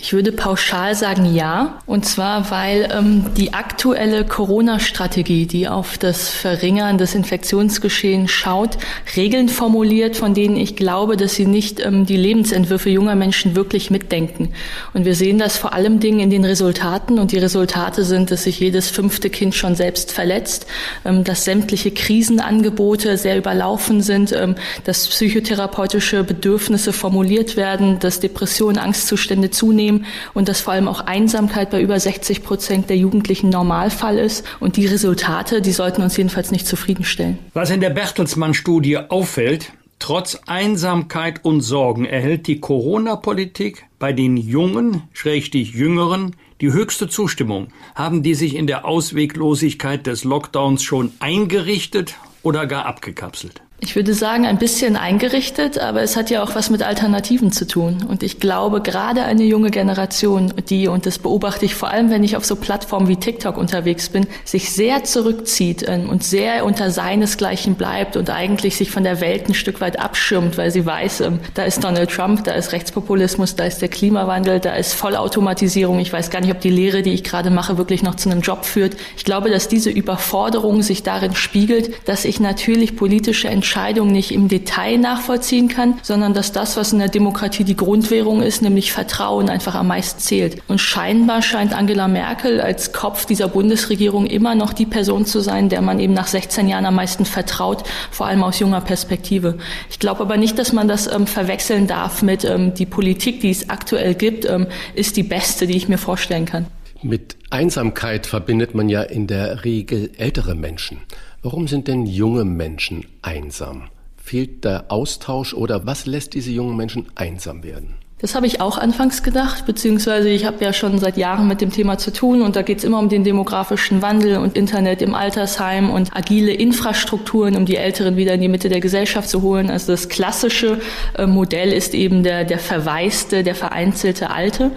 Ich würde pauschal sagen ja. Und zwar, weil ähm, die aktuelle Corona-Strategie, die auf das Verringern des Infektionsgeschehens schaut, Regeln formuliert, von denen ich glaube, dass sie nicht ähm, die Lebensentwürfe junger Menschen wirklich mitdenken. Und wir sehen das vor allem Dingen in den Resultaten. Und die Resultate sind, dass sich jedes fünfte Kind schon selbst verletzt, ähm, dass sämtliche Krisenangebote sehr überlaufen sind, ähm, dass psychotherapeutische Bedürfnisse formuliert werden, dass Depressionen, Angstzustände zunehmen zunehmen und dass vor allem auch Einsamkeit bei über 60 Prozent der Jugendlichen Normalfall ist. Und die Resultate, die sollten uns jedenfalls nicht zufriedenstellen. Was in der Bertelsmann-Studie auffällt, Trotz Einsamkeit und Sorgen erhält die Corona-Politik bei den Jungen, schrägstich Jüngeren, die höchste Zustimmung. Haben die sich in der Ausweglosigkeit des Lockdowns schon eingerichtet oder gar abgekapselt? Ich würde sagen, ein bisschen eingerichtet, aber es hat ja auch was mit Alternativen zu tun. Und ich glaube, gerade eine junge Generation, die, und das beobachte ich vor allem, wenn ich auf so Plattformen wie TikTok unterwegs bin, sich sehr zurückzieht ähm, und sehr unter seinesgleichen bleibt und eigentlich sich von der Welt ein Stück weit abschirmt, weil sie weiß, ähm, da ist Donald Trump, da ist Rechtspopulismus, da ist der Klimawandel, da ist Vollautomatisierung. Ich weiß gar nicht, ob die Lehre, die ich gerade mache, wirklich noch zu einem Job führt. Ich glaube, dass diese Überforderung sich darin spiegelt, dass ich natürlich politische Entscheidungen Entscheidung nicht im Detail nachvollziehen kann, sondern dass das, was in der Demokratie die Grundwährung ist, nämlich Vertrauen, einfach am meisten zählt. Und scheinbar scheint Angela Merkel als Kopf dieser Bundesregierung immer noch die Person zu sein, der man eben nach 16 Jahren am meisten vertraut, vor allem aus junger Perspektive. Ich glaube aber nicht, dass man das ähm, verwechseln darf mit ähm, die Politik, die es aktuell gibt, ähm, ist die beste, die ich mir vorstellen kann. Mit Einsamkeit verbindet man ja in der Regel ältere Menschen. Warum sind denn junge Menschen einsam? Fehlt der Austausch oder was lässt diese jungen Menschen einsam werden? Das habe ich auch anfangs gedacht, beziehungsweise ich habe ja schon seit Jahren mit dem Thema zu tun und da geht es immer um den demografischen Wandel und Internet im Altersheim und agile Infrastrukturen, um die Älteren wieder in die Mitte der Gesellschaft zu holen. Also das klassische äh, Modell ist eben der, der verwaiste, der vereinzelte Alte.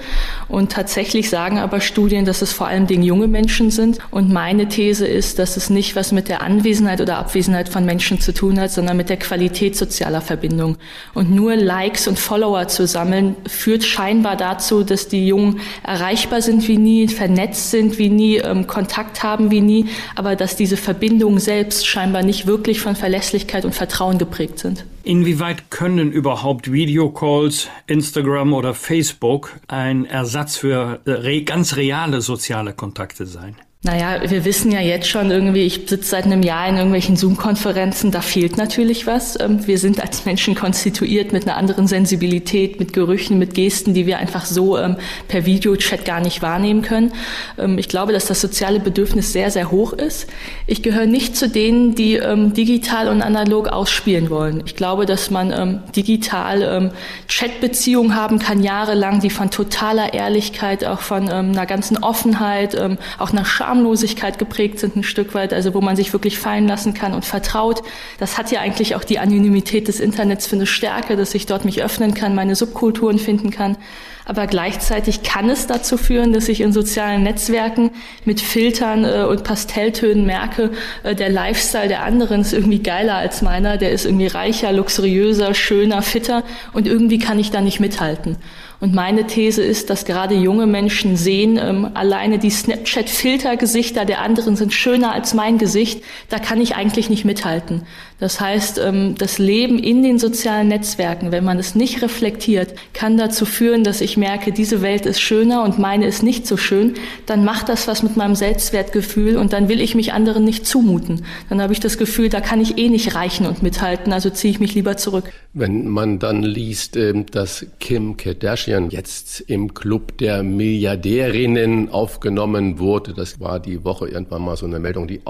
Und tatsächlich sagen aber Studien, dass es vor allem den junge Menschen sind. Und meine These ist, dass es nicht was mit der Anwesenheit oder Abwesenheit von Menschen zu tun hat, sondern mit der Qualität sozialer Verbindung. Und nur Likes und Follower zu sammeln, führt scheinbar dazu, dass die Jungen erreichbar sind wie nie, vernetzt sind wie nie, ähm, Kontakt haben wie nie, aber dass diese Verbindungen selbst scheinbar nicht wirklich von Verlässlichkeit und Vertrauen geprägt sind. Inwieweit können überhaupt Videocalls, Instagram oder Facebook ein Ersatz für äh, re ganz reale soziale Kontakte sein? Naja, wir wissen ja jetzt schon irgendwie, ich sitze seit einem Jahr in irgendwelchen Zoom-Konferenzen, da fehlt natürlich was. Ähm, wir sind als Menschen konstituiert mit einer anderen Sensibilität, mit Gerüchen, mit Gesten, die wir einfach so ähm, per Videochat gar nicht wahrnehmen können. Ähm, ich glaube, dass das soziale Bedürfnis sehr, sehr hoch ist. Ich gehöre nicht zu denen, die digital und analog ausspielen wollen. Ich glaube, dass man digital Chatbeziehungen haben kann, jahrelang, die von totaler Ehrlichkeit, auch von einer ganzen Offenheit, auch einer Scham Schamlosigkeit geprägt sind ein Stück weit, also wo man sich wirklich fallen lassen kann und vertraut. Das hat ja eigentlich auch die Anonymität des Internets für eine Stärke, dass ich dort mich öffnen kann, meine Subkulturen finden kann. Aber gleichzeitig kann es dazu führen, dass ich in sozialen Netzwerken mit Filtern äh, und Pastelltönen merke, äh, der Lifestyle der anderen ist irgendwie geiler als meiner, der ist irgendwie reicher, luxuriöser, schöner, fitter und irgendwie kann ich da nicht mithalten. Und meine These ist, dass gerade junge Menschen sehen, ähm, alleine die Snapchat-Filtergesichter der anderen sind schöner als mein Gesicht. Da kann ich eigentlich nicht mithalten. Das heißt, ähm, das Leben in den sozialen Netzwerken, wenn man es nicht reflektiert, kann dazu führen, dass ich merke, diese Welt ist schöner und meine ist nicht so schön. Dann macht das was mit meinem Selbstwertgefühl und dann will ich mich anderen nicht zumuten. Dann habe ich das Gefühl, da kann ich eh nicht reichen und mithalten, also ziehe ich mich lieber zurück. Wenn man dann liest, ähm, dass Kim Kardashian jetzt im Club der Milliardärinnen aufgenommen wurde, das war die Woche irgendwann mal so eine Meldung, die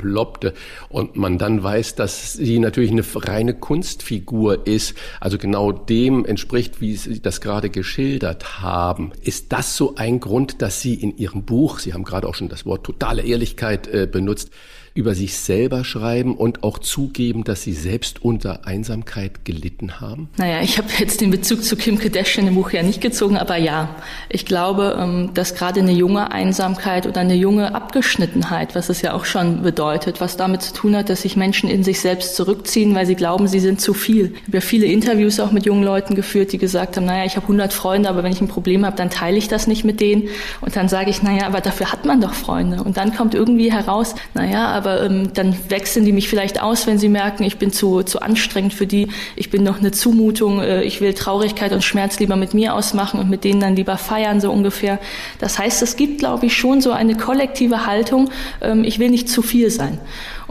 aufploppte und man dann weiß, dass sie natürlich eine reine Kunstfigur ist, also genau dem entspricht, wie Sie das gerade geschildert haben. Ist das so ein Grund, dass Sie in Ihrem Buch, Sie haben gerade auch schon das Wort totale Ehrlichkeit äh, benutzt, über sich selber schreiben und auch zugeben, dass sie selbst unter Einsamkeit gelitten haben? Naja, ich habe jetzt den Bezug zu Kim Kardashian im Buch ja nicht gezogen, aber ja, ich glaube, ähm, dass gerade eine junge Einsamkeit oder eine junge Abgeschnittenheit, was es ja auch schon bedeutet, was damit zu tun hat, dass sich Menschen in sich selbst zurückziehen, weil sie glauben, sie sind zu viel. Ich habe ja viele Interviews auch mit jungen Leuten geführt, die gesagt haben, naja, ich habe 100 Freunde, aber wenn ich ein Problem habe, dann teile ich das nicht mit denen. Und dann sage ich, naja, aber dafür hat man doch Freunde. Und dann kommt irgendwie heraus, naja, aber ähm, dann wechseln die mich vielleicht aus, wenn sie merken, ich bin zu, zu anstrengend für die, ich bin noch eine Zumutung, äh, ich will Traurigkeit und Schmerz lieber mit mir ausmachen und mit denen dann lieber feiern, so ungefähr. Das heißt, es gibt, glaube ich, schon so eine kollektive Haltung, ähm, ich will nicht zu viel sein.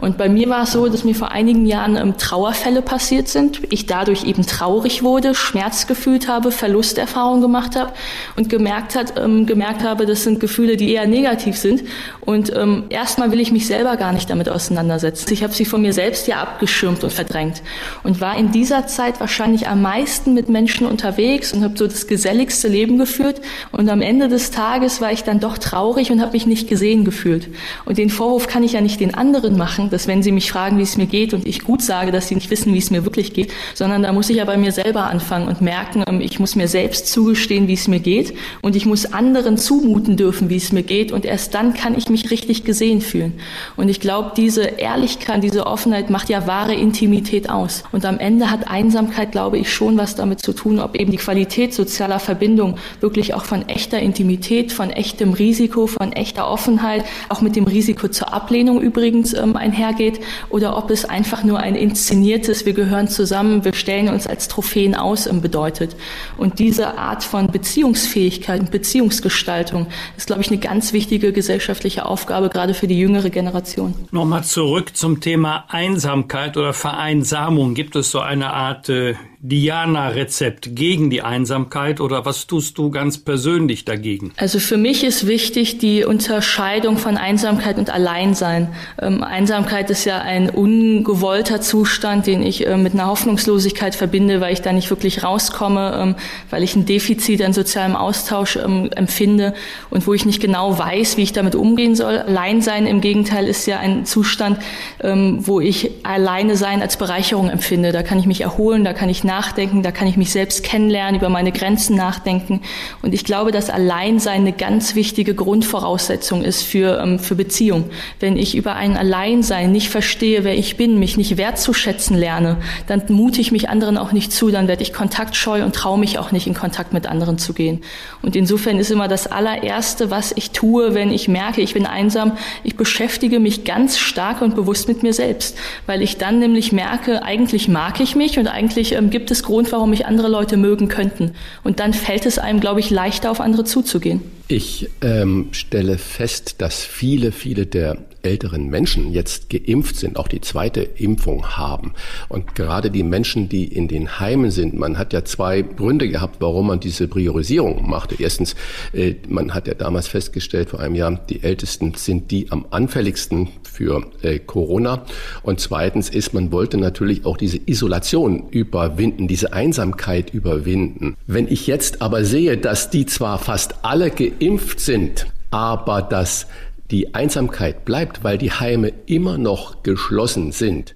Und bei mir war es so, dass mir vor einigen Jahren ähm, Trauerfälle passiert sind. Ich dadurch eben traurig wurde, Schmerz gefühlt habe, Verlusterfahrung gemacht habe und gemerkt hat, ähm, gemerkt habe, das sind Gefühle, die eher negativ sind. Und ähm, erstmal will ich mich selber gar nicht damit auseinandersetzen. Ich habe sie von mir selbst ja abgeschirmt und verdrängt und war in dieser Zeit wahrscheinlich am meisten mit Menschen unterwegs und habe so das geselligste Leben geführt. Und am Ende des Tages war ich dann doch traurig und habe mich nicht gesehen gefühlt. Und den Vorwurf kann ich ja nicht den anderen machen, dass wenn sie mich fragen, wie es mir geht und ich gut sage, dass sie nicht wissen, wie es mir wirklich geht, sondern da muss ich ja bei mir selber anfangen und merken, ähm, ich muss mir selbst zugestehen, wie es mir geht und ich muss anderen zumuten dürfen, wie es mir geht und erst dann kann ich mich richtig gesehen fühlen. Und ich glaube, diese Ehrlichkeit, diese Offenheit macht ja wahre Intimität aus. Und am Ende hat Einsamkeit, glaube ich, schon was damit zu tun, ob eben die Qualität sozialer Verbindung wirklich auch von echter Intimität, von echtem Risiko, von echter Offenheit, auch mit dem Risiko zur Ablehnung übrigens ähm, einher einhergeht oder ob es einfach nur ein inszeniertes, wir gehören zusammen, wir stellen uns als Trophäen aus bedeutet. Und diese Art von Beziehungsfähigkeit und Beziehungsgestaltung ist, glaube ich, eine ganz wichtige gesellschaftliche Aufgabe, gerade für die jüngere Generation. Nochmal zurück zum Thema Einsamkeit oder Vereinsamung. Gibt es so eine Art äh, Diana-Rezept gegen die Einsamkeit oder was tust du ganz persönlich dagegen? Also für mich ist wichtig die Unterscheidung von Einsamkeit und Alleinsein. Ähm, Einsamkeit ist ja ein ungewollter Zustand, den ich äh, mit einer Hoffnungslosigkeit verbinde, weil ich da nicht wirklich rauskomme, ähm, weil ich ein Defizit an sozialem Austausch ähm, empfinde und wo ich nicht genau weiß, wie ich damit umgehen soll. Alleinsein im Gegenteil ist ja ein Zustand, ähm, wo ich alleine sein als Bereicherung empfinde. Da kann ich mich erholen, da kann ich nachdenken, da kann ich mich selbst kennenlernen, über meine Grenzen nachdenken. Und ich glaube, dass Alleinsein eine ganz wichtige Grundvoraussetzung ist für, ähm, für Beziehung. Wenn ich über ein Alleinsein nicht verstehe, wer ich bin, mich nicht wertzuschätzen lerne, dann mute ich mich anderen auch nicht zu, dann werde ich kontaktscheu und traue mich auch nicht in Kontakt mit anderen zu gehen. Und insofern ist immer das allererste, was ich tue, wenn ich merke, ich bin einsam, ich beschäftige mich ganz stark und bewusst mit mir selbst, weil ich dann nämlich merke, eigentlich mag ich mich und eigentlich ähm, gibt es Grund, warum mich andere Leute mögen könnten. Und dann fällt es einem, glaube ich, leichter, auf andere zuzugehen. Ich ähm, stelle fest, dass viele, viele der älteren Menschen jetzt geimpft sind, auch die zweite Impfung haben. Und gerade die Menschen, die in den Heimen sind, man hat ja zwei Gründe gehabt, warum man diese Priorisierung machte. Erstens, äh, man hat ja damals festgestellt vor einem Jahr, die Ältesten sind die am anfälligsten für äh, Corona. Und zweitens ist, man wollte natürlich auch diese Isolation überwinden, diese Einsamkeit überwinden. Wenn ich jetzt aber sehe, dass die zwar fast alle geimpft sind, aber dass die Einsamkeit bleibt, weil die Heime immer noch geschlossen sind,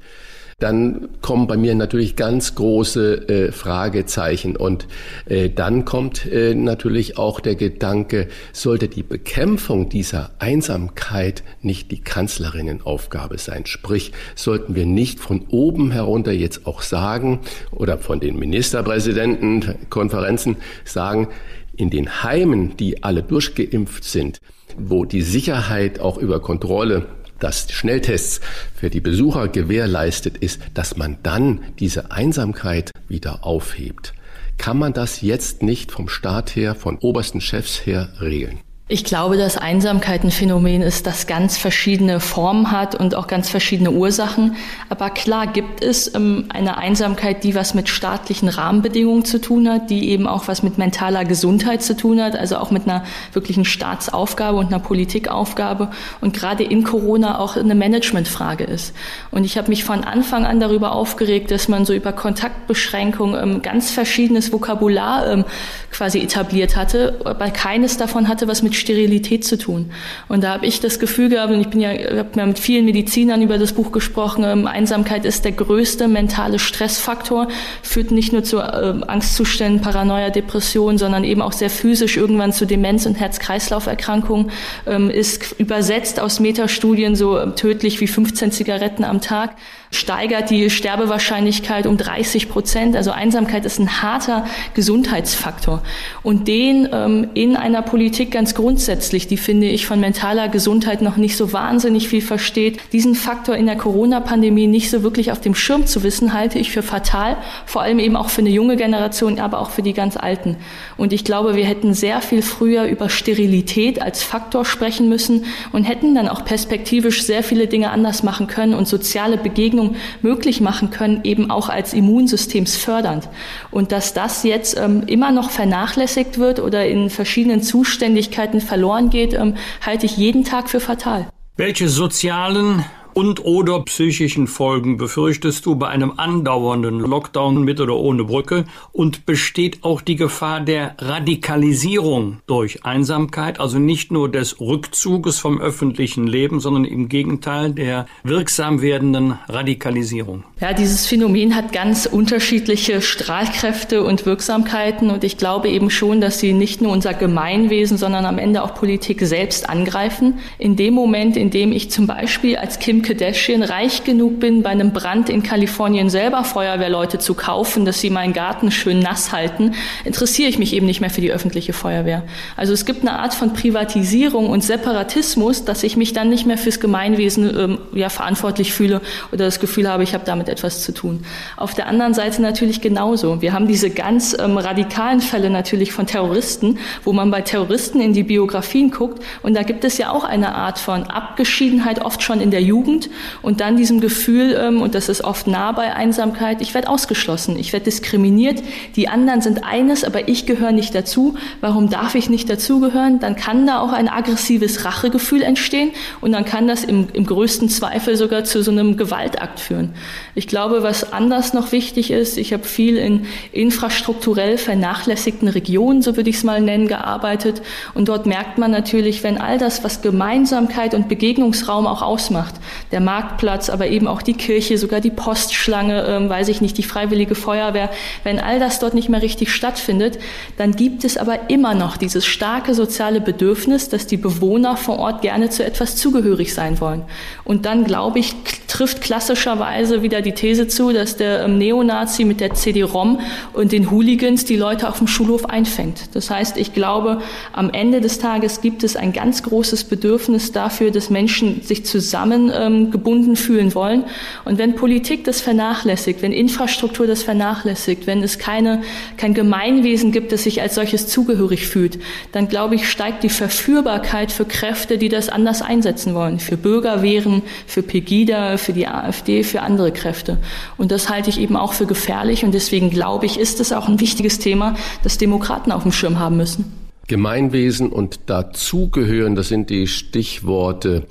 dann kommen bei mir natürlich ganz große äh, Fragezeichen. Und äh, dann kommt äh, natürlich auch der Gedanke, sollte die Bekämpfung dieser Einsamkeit nicht die Kanzlerinnenaufgabe sein? Sprich, sollten wir nicht von oben herunter jetzt auch sagen oder von den Ministerpräsidenten, Konferenzen sagen, in den Heimen, die alle durchgeimpft sind, wo die Sicherheit auch über Kontrolle dass Schnelltests für die Besucher gewährleistet ist, dass man dann diese Einsamkeit wieder aufhebt. Kann man das jetzt nicht vom Staat her, von obersten Chefs her regeln? Ich glaube, dass Einsamkeit ein Phänomen ist, das ganz verschiedene Formen hat und auch ganz verschiedene Ursachen. Aber klar gibt es ähm, eine Einsamkeit, die was mit staatlichen Rahmenbedingungen zu tun hat, die eben auch was mit mentaler Gesundheit zu tun hat, also auch mit einer wirklichen Staatsaufgabe und einer Politikaufgabe und gerade in Corona auch eine Managementfrage ist. Und ich habe mich von Anfang an darüber aufgeregt, dass man so über Kontaktbeschränkungen ähm, ganz verschiedenes Vokabular ähm, quasi etabliert hatte, aber keines davon hatte was mit mit Sterilität zu tun. Und da habe ich das Gefühl gehabt, und ich bin ja, habe ja mit vielen Medizinern über das Buch gesprochen, ähm, Einsamkeit ist der größte mentale Stressfaktor, führt nicht nur zu äh, Angstzuständen, Paranoia, Depression, sondern eben auch sehr physisch irgendwann zu Demenz- und Herz-Kreislauf-Erkrankungen, ähm, ist übersetzt aus Metastudien so ähm, tödlich wie 15 Zigaretten am Tag steigert die Sterbewahrscheinlichkeit um 30 Prozent. Also Einsamkeit ist ein harter Gesundheitsfaktor. Und den ähm, in einer Politik ganz grundsätzlich, die finde ich von mentaler Gesundheit noch nicht so wahnsinnig viel versteht, diesen Faktor in der Corona-Pandemie nicht so wirklich auf dem Schirm zu wissen, halte ich für fatal. Vor allem eben auch für eine junge Generation, aber auch für die ganz Alten. Und ich glaube, wir hätten sehr viel früher über Sterilität als Faktor sprechen müssen und hätten dann auch perspektivisch sehr viele Dinge anders machen können und soziale Begegnungen Begegnung möglich machen können, eben auch als immunsystemsfördernd. Und dass das jetzt ähm, immer noch vernachlässigt wird oder in verschiedenen Zuständigkeiten verloren geht, ähm, halte ich jeden Tag für fatal. Welche sozialen und oder psychischen Folgen befürchtest du bei einem andauernden Lockdown mit oder ohne Brücke? Und besteht auch die Gefahr der Radikalisierung durch Einsamkeit, also nicht nur des Rückzuges vom öffentlichen Leben, sondern im Gegenteil der wirksam werdenden Radikalisierung? Ja, dieses Phänomen hat ganz unterschiedliche Strahlkräfte und Wirksamkeiten und ich glaube eben schon, dass sie nicht nur unser Gemeinwesen, sondern am Ende auch Politik selbst angreifen. In dem Moment, in dem ich zum Beispiel als Kim Kardashian reich genug bin, bei einem Brand in Kalifornien selber Feuerwehrleute zu kaufen, dass sie meinen Garten schön nass halten, interessiere ich mich eben nicht mehr für die öffentliche Feuerwehr. Also es gibt eine Art von Privatisierung und Separatismus, dass ich mich dann nicht mehr fürs Gemeinwesen ähm, ja, verantwortlich fühle oder das Gefühl habe, ich habe damit etwas zu tun. Auf der anderen Seite natürlich genauso. Wir haben diese ganz ähm, radikalen Fälle natürlich von Terroristen, wo man bei Terroristen in die Biografien guckt und da gibt es ja auch eine Art von Abgeschiedenheit, oft schon in der Jugend, Jugend und dann diesem Gefühl, ähm, und das ist oft nah bei Einsamkeit, ich werde ausgeschlossen, ich werde diskriminiert, die anderen sind eines, aber ich gehöre nicht dazu. Warum darf ich nicht dazugehören? Dann kann da auch ein aggressives Rachegefühl entstehen und dann kann das im, im größten Zweifel sogar zu so einem Gewaltakt führen. Ich glaube, was anders noch wichtig ist, ich habe viel in infrastrukturell vernachlässigten Regionen, so würde ich es mal nennen, gearbeitet und dort merkt man natürlich, wenn all das, was Gemeinsamkeit und Begegnungsraum auch ausmacht, der Marktplatz, aber eben auch die Kirche, sogar die Postschlange, ähm, weiß ich nicht, die freiwillige Feuerwehr. Wenn all das dort nicht mehr richtig stattfindet, dann gibt es aber immer noch dieses starke soziale Bedürfnis, dass die Bewohner vor Ort gerne zu etwas zugehörig sein wollen. Und dann, glaube ich, trifft klassischerweise wieder die These zu, dass der ähm, Neonazi mit der CD-ROM und den Hooligans die Leute auf dem Schulhof einfängt. Das heißt, ich glaube, am Ende des Tages gibt es ein ganz großes Bedürfnis dafür, dass Menschen sich zusammen ähm, gebunden fühlen wollen. Und wenn Politik das vernachlässigt, wenn Infrastruktur das vernachlässigt, wenn es keine, kein Gemeinwesen gibt, das sich als solches zugehörig fühlt, dann glaube ich, steigt die Verführbarkeit für Kräfte, die das anders einsetzen wollen. Für Bürgerwehren, für Pegida, für die AfD, für andere Kräfte. Und das halte ich eben auch für gefährlich. Und deswegen glaube ich, ist es auch ein wichtiges Thema, das Demokraten auf dem Schirm haben müssen. Gemeinwesen und dazugehören, das sind die Stichworte,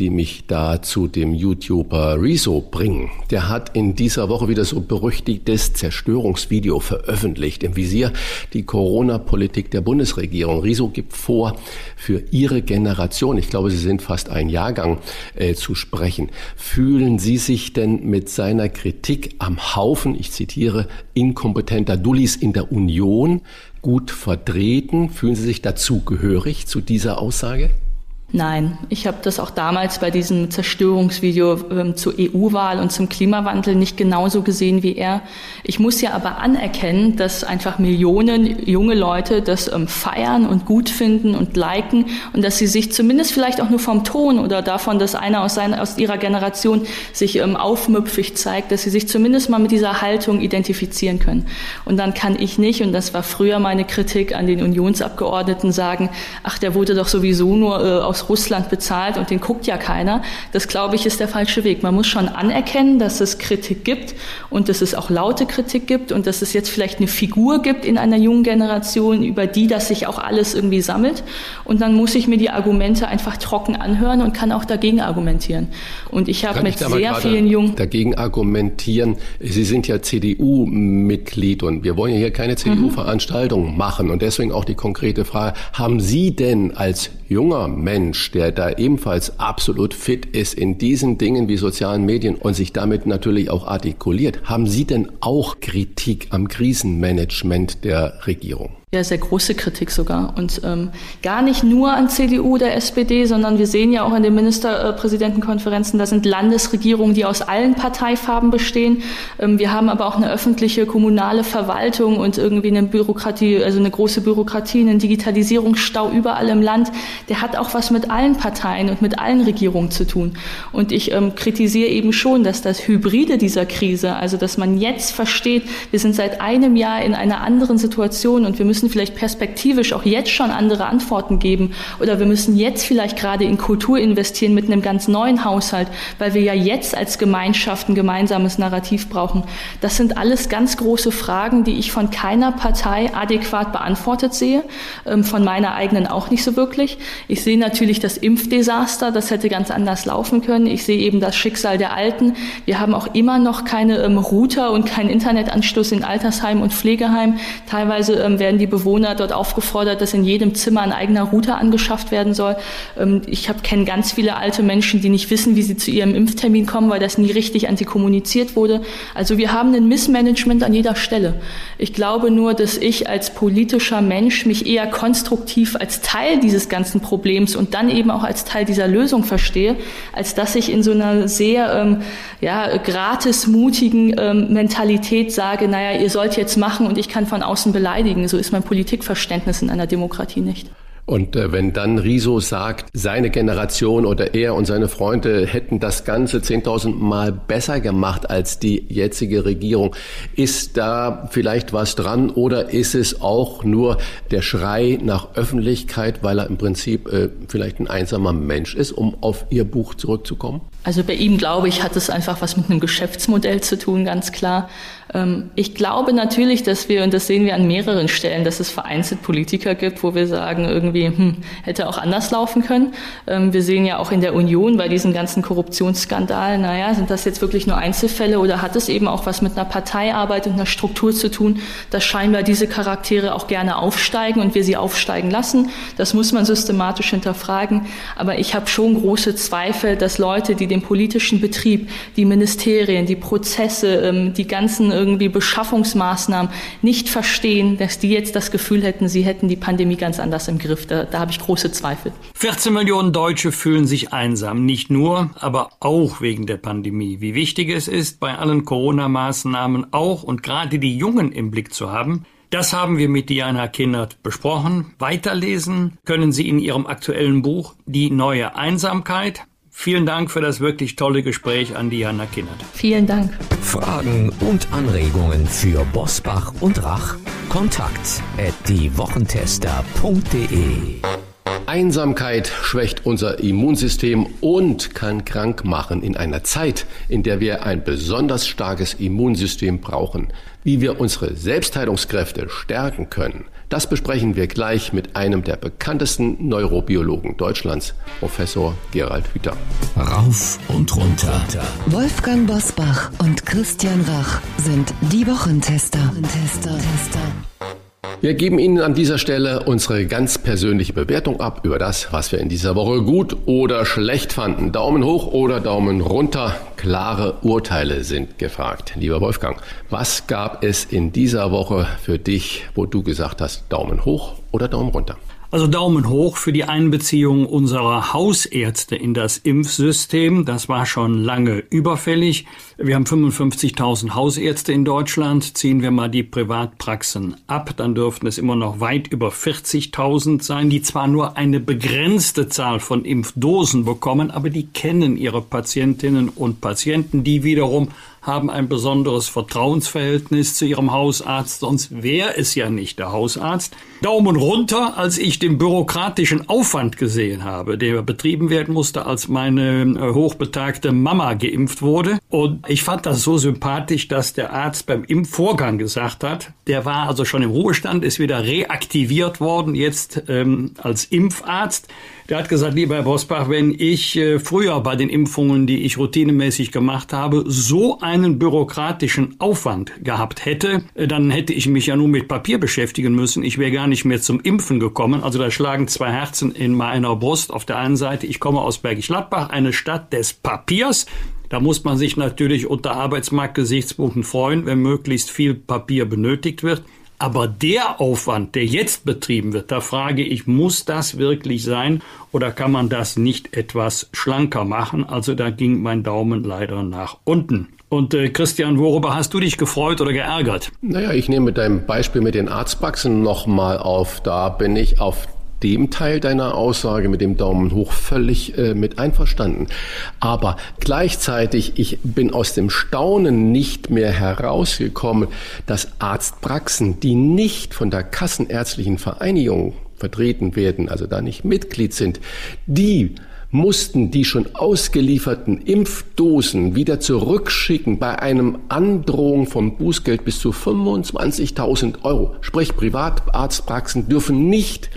die mich da zu dem YouTuber Rezo bringen. Der hat in dieser Woche wieder so berüchtigtes Zerstörungsvideo veröffentlicht. Im Visier die Corona-Politik der Bundesregierung. Rezo gibt vor, für ihre Generation, ich glaube, Sie sind fast ein Jahrgang, äh, zu sprechen. Fühlen Sie sich denn mit seiner Kritik am Haufen, ich zitiere, inkompetenter Dullis in der Union gut vertreten? Fühlen Sie sich dazugehörig zu dieser Aussage? Nein, ich habe das auch damals bei diesem Zerstörungsvideo ähm, zur EU-Wahl und zum Klimawandel nicht genauso gesehen wie er. Ich muss ja aber anerkennen, dass einfach Millionen junge Leute das ähm, feiern und gut finden und liken und dass sie sich zumindest vielleicht auch nur vom Ton oder davon, dass einer aus, seiner, aus ihrer Generation sich ähm, aufmüpfig zeigt, dass sie sich zumindest mal mit dieser Haltung identifizieren können. Und dann kann ich nicht, und das war früher meine Kritik an den Unionsabgeordneten, sagen, ach, der wurde doch sowieso nur äh, aus aus Russland bezahlt und den guckt ja keiner. Das, glaube ich, ist der falsche Weg. Man muss schon anerkennen, dass es Kritik gibt und dass es auch laute Kritik gibt und dass es jetzt vielleicht eine Figur gibt in einer jungen Generation, über die das sich auch alles irgendwie sammelt. Und dann muss ich mir die Argumente einfach trocken anhören und kann auch dagegen argumentieren. Und ich habe mit sehr vielen jungen... Dagegen argumentieren. Sie sind ja CDU-Mitglied und wir wollen ja hier keine CDU-Veranstaltung mhm. machen. Und deswegen auch die konkrete Frage, haben Sie denn als junger Mensch, der da ebenfalls absolut fit ist in diesen Dingen wie sozialen Medien und sich damit natürlich auch artikuliert, haben Sie denn auch Kritik am Krisenmanagement der Regierung? Ja sehr große Kritik sogar. Und ähm, gar nicht nur an CDU oder SPD, sondern wir sehen ja auch in den Ministerpräsidentenkonferenzen, da sind Landesregierungen, die aus allen Parteifarben bestehen. Ähm, wir haben aber auch eine öffentliche kommunale Verwaltung und irgendwie eine Bürokratie, also eine große Bürokratie, einen Digitalisierungsstau überall im Land. Der hat auch was mit allen Parteien und mit allen Regierungen zu tun. Und ich ähm, kritisiere eben schon, dass das Hybride dieser Krise, also dass man jetzt versteht, wir sind seit einem Jahr in einer anderen Situation und wir müssen müssen vielleicht perspektivisch auch jetzt schon andere Antworten geben oder wir müssen jetzt vielleicht gerade in Kultur investieren mit einem ganz neuen Haushalt, weil wir ja jetzt als Gemeinschaft ein gemeinsames Narrativ brauchen. Das sind alles ganz große Fragen, die ich von keiner Partei adäquat beantwortet sehe, ähm, von meiner eigenen auch nicht so wirklich. Ich sehe natürlich das Impfdesaster, das hätte ganz anders laufen können. Ich sehe eben das Schicksal der Alten. Wir haben auch immer noch keine ähm, Router und keinen Internetanschluss in Altersheimen und Pflegeheimen. Teilweise ähm, werden die Bewohner dort aufgefordert, dass in jedem Zimmer ein eigener Router angeschafft werden soll. Ähm, ich kenne ganz viele alte Menschen, die nicht wissen, wie sie zu ihrem Impftermin kommen, weil das nie richtig an sie kommuniziert wurde. Also wir haben ein Missmanagement an jeder Stelle. Ich glaube nur, dass ich als politischer Mensch mich eher konstruktiv als Teil dieses ganzen Problems und dann eben auch als Teil dieser Lösung verstehe, als dass ich in so einer sehr ähm, ja, gratis mutigen ähm, Mentalität sage, naja, ihr sollt jetzt machen und ich kann von außen beleidigen. So ist mein Politikverständnis in einer Demokratie nicht. Und äh, wenn dann Riso sagt, seine Generation oder er und seine Freunde hätten das Ganze 10.000 Mal besser gemacht als die jetzige Regierung, ist da vielleicht was dran oder ist es auch nur der Schrei nach Öffentlichkeit, weil er im Prinzip äh, vielleicht ein einsamer Mensch ist, um auf Ihr Buch zurückzukommen? Also bei ihm, glaube ich, hat es einfach was mit einem Geschäftsmodell zu tun, ganz klar. Ähm, ich glaube natürlich, dass wir, und das sehen wir an mehreren Stellen, dass es vereinzelt Politiker gibt, wo wir sagen, irgendwie hm, hätte auch anders laufen können. Ähm, wir sehen ja auch in der Union bei diesen ganzen Korruptionsskandalen, naja, sind das jetzt wirklich nur Einzelfälle oder hat es eben auch was mit einer Parteiarbeit und einer Struktur zu tun, dass scheinbar diese Charaktere auch gerne aufsteigen und wir sie aufsteigen lassen. Das muss man systematisch hinterfragen. Aber ich habe schon große Zweifel, dass Leute, die den politischen Betrieb, die Ministerien, die Prozesse, ähm, die ganzen irgendwie Beschaffungsmaßnahmen nicht verstehen, dass die jetzt das Gefühl hätten, sie hätten die Pandemie ganz anders im Griff. Da, da habe ich große Zweifel. 14 Millionen Deutsche fühlen sich einsam. Nicht nur, aber auch wegen der Pandemie. Wie wichtig es ist, bei allen Corona-Maßnahmen auch und gerade die Jungen im Blick zu haben, das haben wir mit Diana Kinnert besprochen. Weiterlesen können Sie in Ihrem aktuellen Buch Die neue Einsamkeit. Vielen Dank für das wirklich tolle Gespräch an Diana Kinnert. Vielen Dank. Fragen und Anregungen für Bosbach und Rach? Kontakt at diewochentester.de Einsamkeit schwächt unser Immunsystem und kann krank machen in einer Zeit, in der wir ein besonders starkes Immunsystem brauchen. Wie wir unsere Selbstheilungskräfte stärken können, das besprechen wir gleich mit einem der bekanntesten Neurobiologen Deutschlands, Professor Gerald Hüther. Rauf und runter. Wolfgang Bosbach und Christian Rach sind die Wochentester. Tester. Wir geben Ihnen an dieser Stelle unsere ganz persönliche Bewertung ab über das, was wir in dieser Woche gut oder schlecht fanden. Daumen hoch oder Daumen runter. Klare Urteile sind gefragt. Lieber Wolfgang, was gab es in dieser Woche für dich, wo du gesagt hast, Daumen hoch oder Daumen runter? Also Daumen hoch für die Einbeziehung unserer Hausärzte in das Impfsystem. Das war schon lange überfällig. Wir haben 55.000 Hausärzte in Deutschland. Ziehen wir mal die Privatpraxen ab, dann dürften es immer noch weit über 40.000 sein, die zwar nur eine begrenzte Zahl von Impfdosen bekommen, aber die kennen ihre Patientinnen und Patienten, die wiederum haben ein besonderes Vertrauensverhältnis zu ihrem Hausarzt, sonst wäre es ja nicht der Hausarzt. Daumen runter, als ich den bürokratischen Aufwand gesehen habe, der betrieben werden musste, als meine äh, hochbetagte Mama geimpft wurde. Und ich fand das so sympathisch, dass der Arzt beim Impfvorgang gesagt hat, der war also schon im Ruhestand, ist wieder reaktiviert worden, jetzt ähm, als Impfarzt. Der hat gesagt, lieber Herr Bosbach, wenn ich äh, früher bei den Impfungen, die ich routinemäßig gemacht habe, so einen bürokratischen Aufwand gehabt hätte, äh, dann hätte ich mich ja nur mit Papier beschäftigen müssen. Ich wäre gar nicht mehr zum Impfen gekommen. Also da schlagen zwei Herzen in meiner Brust. Auf der einen Seite, ich komme aus Bergisch Gladbach, eine Stadt des Papiers. Da muss man sich natürlich unter Arbeitsmarktgesichtspunkten freuen, wenn möglichst viel Papier benötigt wird. Aber der Aufwand, der jetzt betrieben wird, da frage ich, muss das wirklich sein oder kann man das nicht etwas schlanker machen? Also da ging mein Daumen leider nach unten. Und äh, Christian, worüber hast du dich gefreut oder geärgert? Naja, ich nehme mit deinem Beispiel mit den Arztpraxen nochmal auf. Da bin ich auf dem Teil deiner Aussage mit dem Daumen hoch völlig äh, mit einverstanden. Aber gleichzeitig, ich bin aus dem Staunen nicht mehr herausgekommen, dass Arztpraxen, die nicht von der Kassenärztlichen Vereinigung vertreten werden, also da nicht Mitglied sind, die mussten die schon ausgelieferten Impfdosen wieder zurückschicken bei einem Androhung von Bußgeld bis zu 25.000 Euro. Sprich, Privatarztpraxen dürfen nicht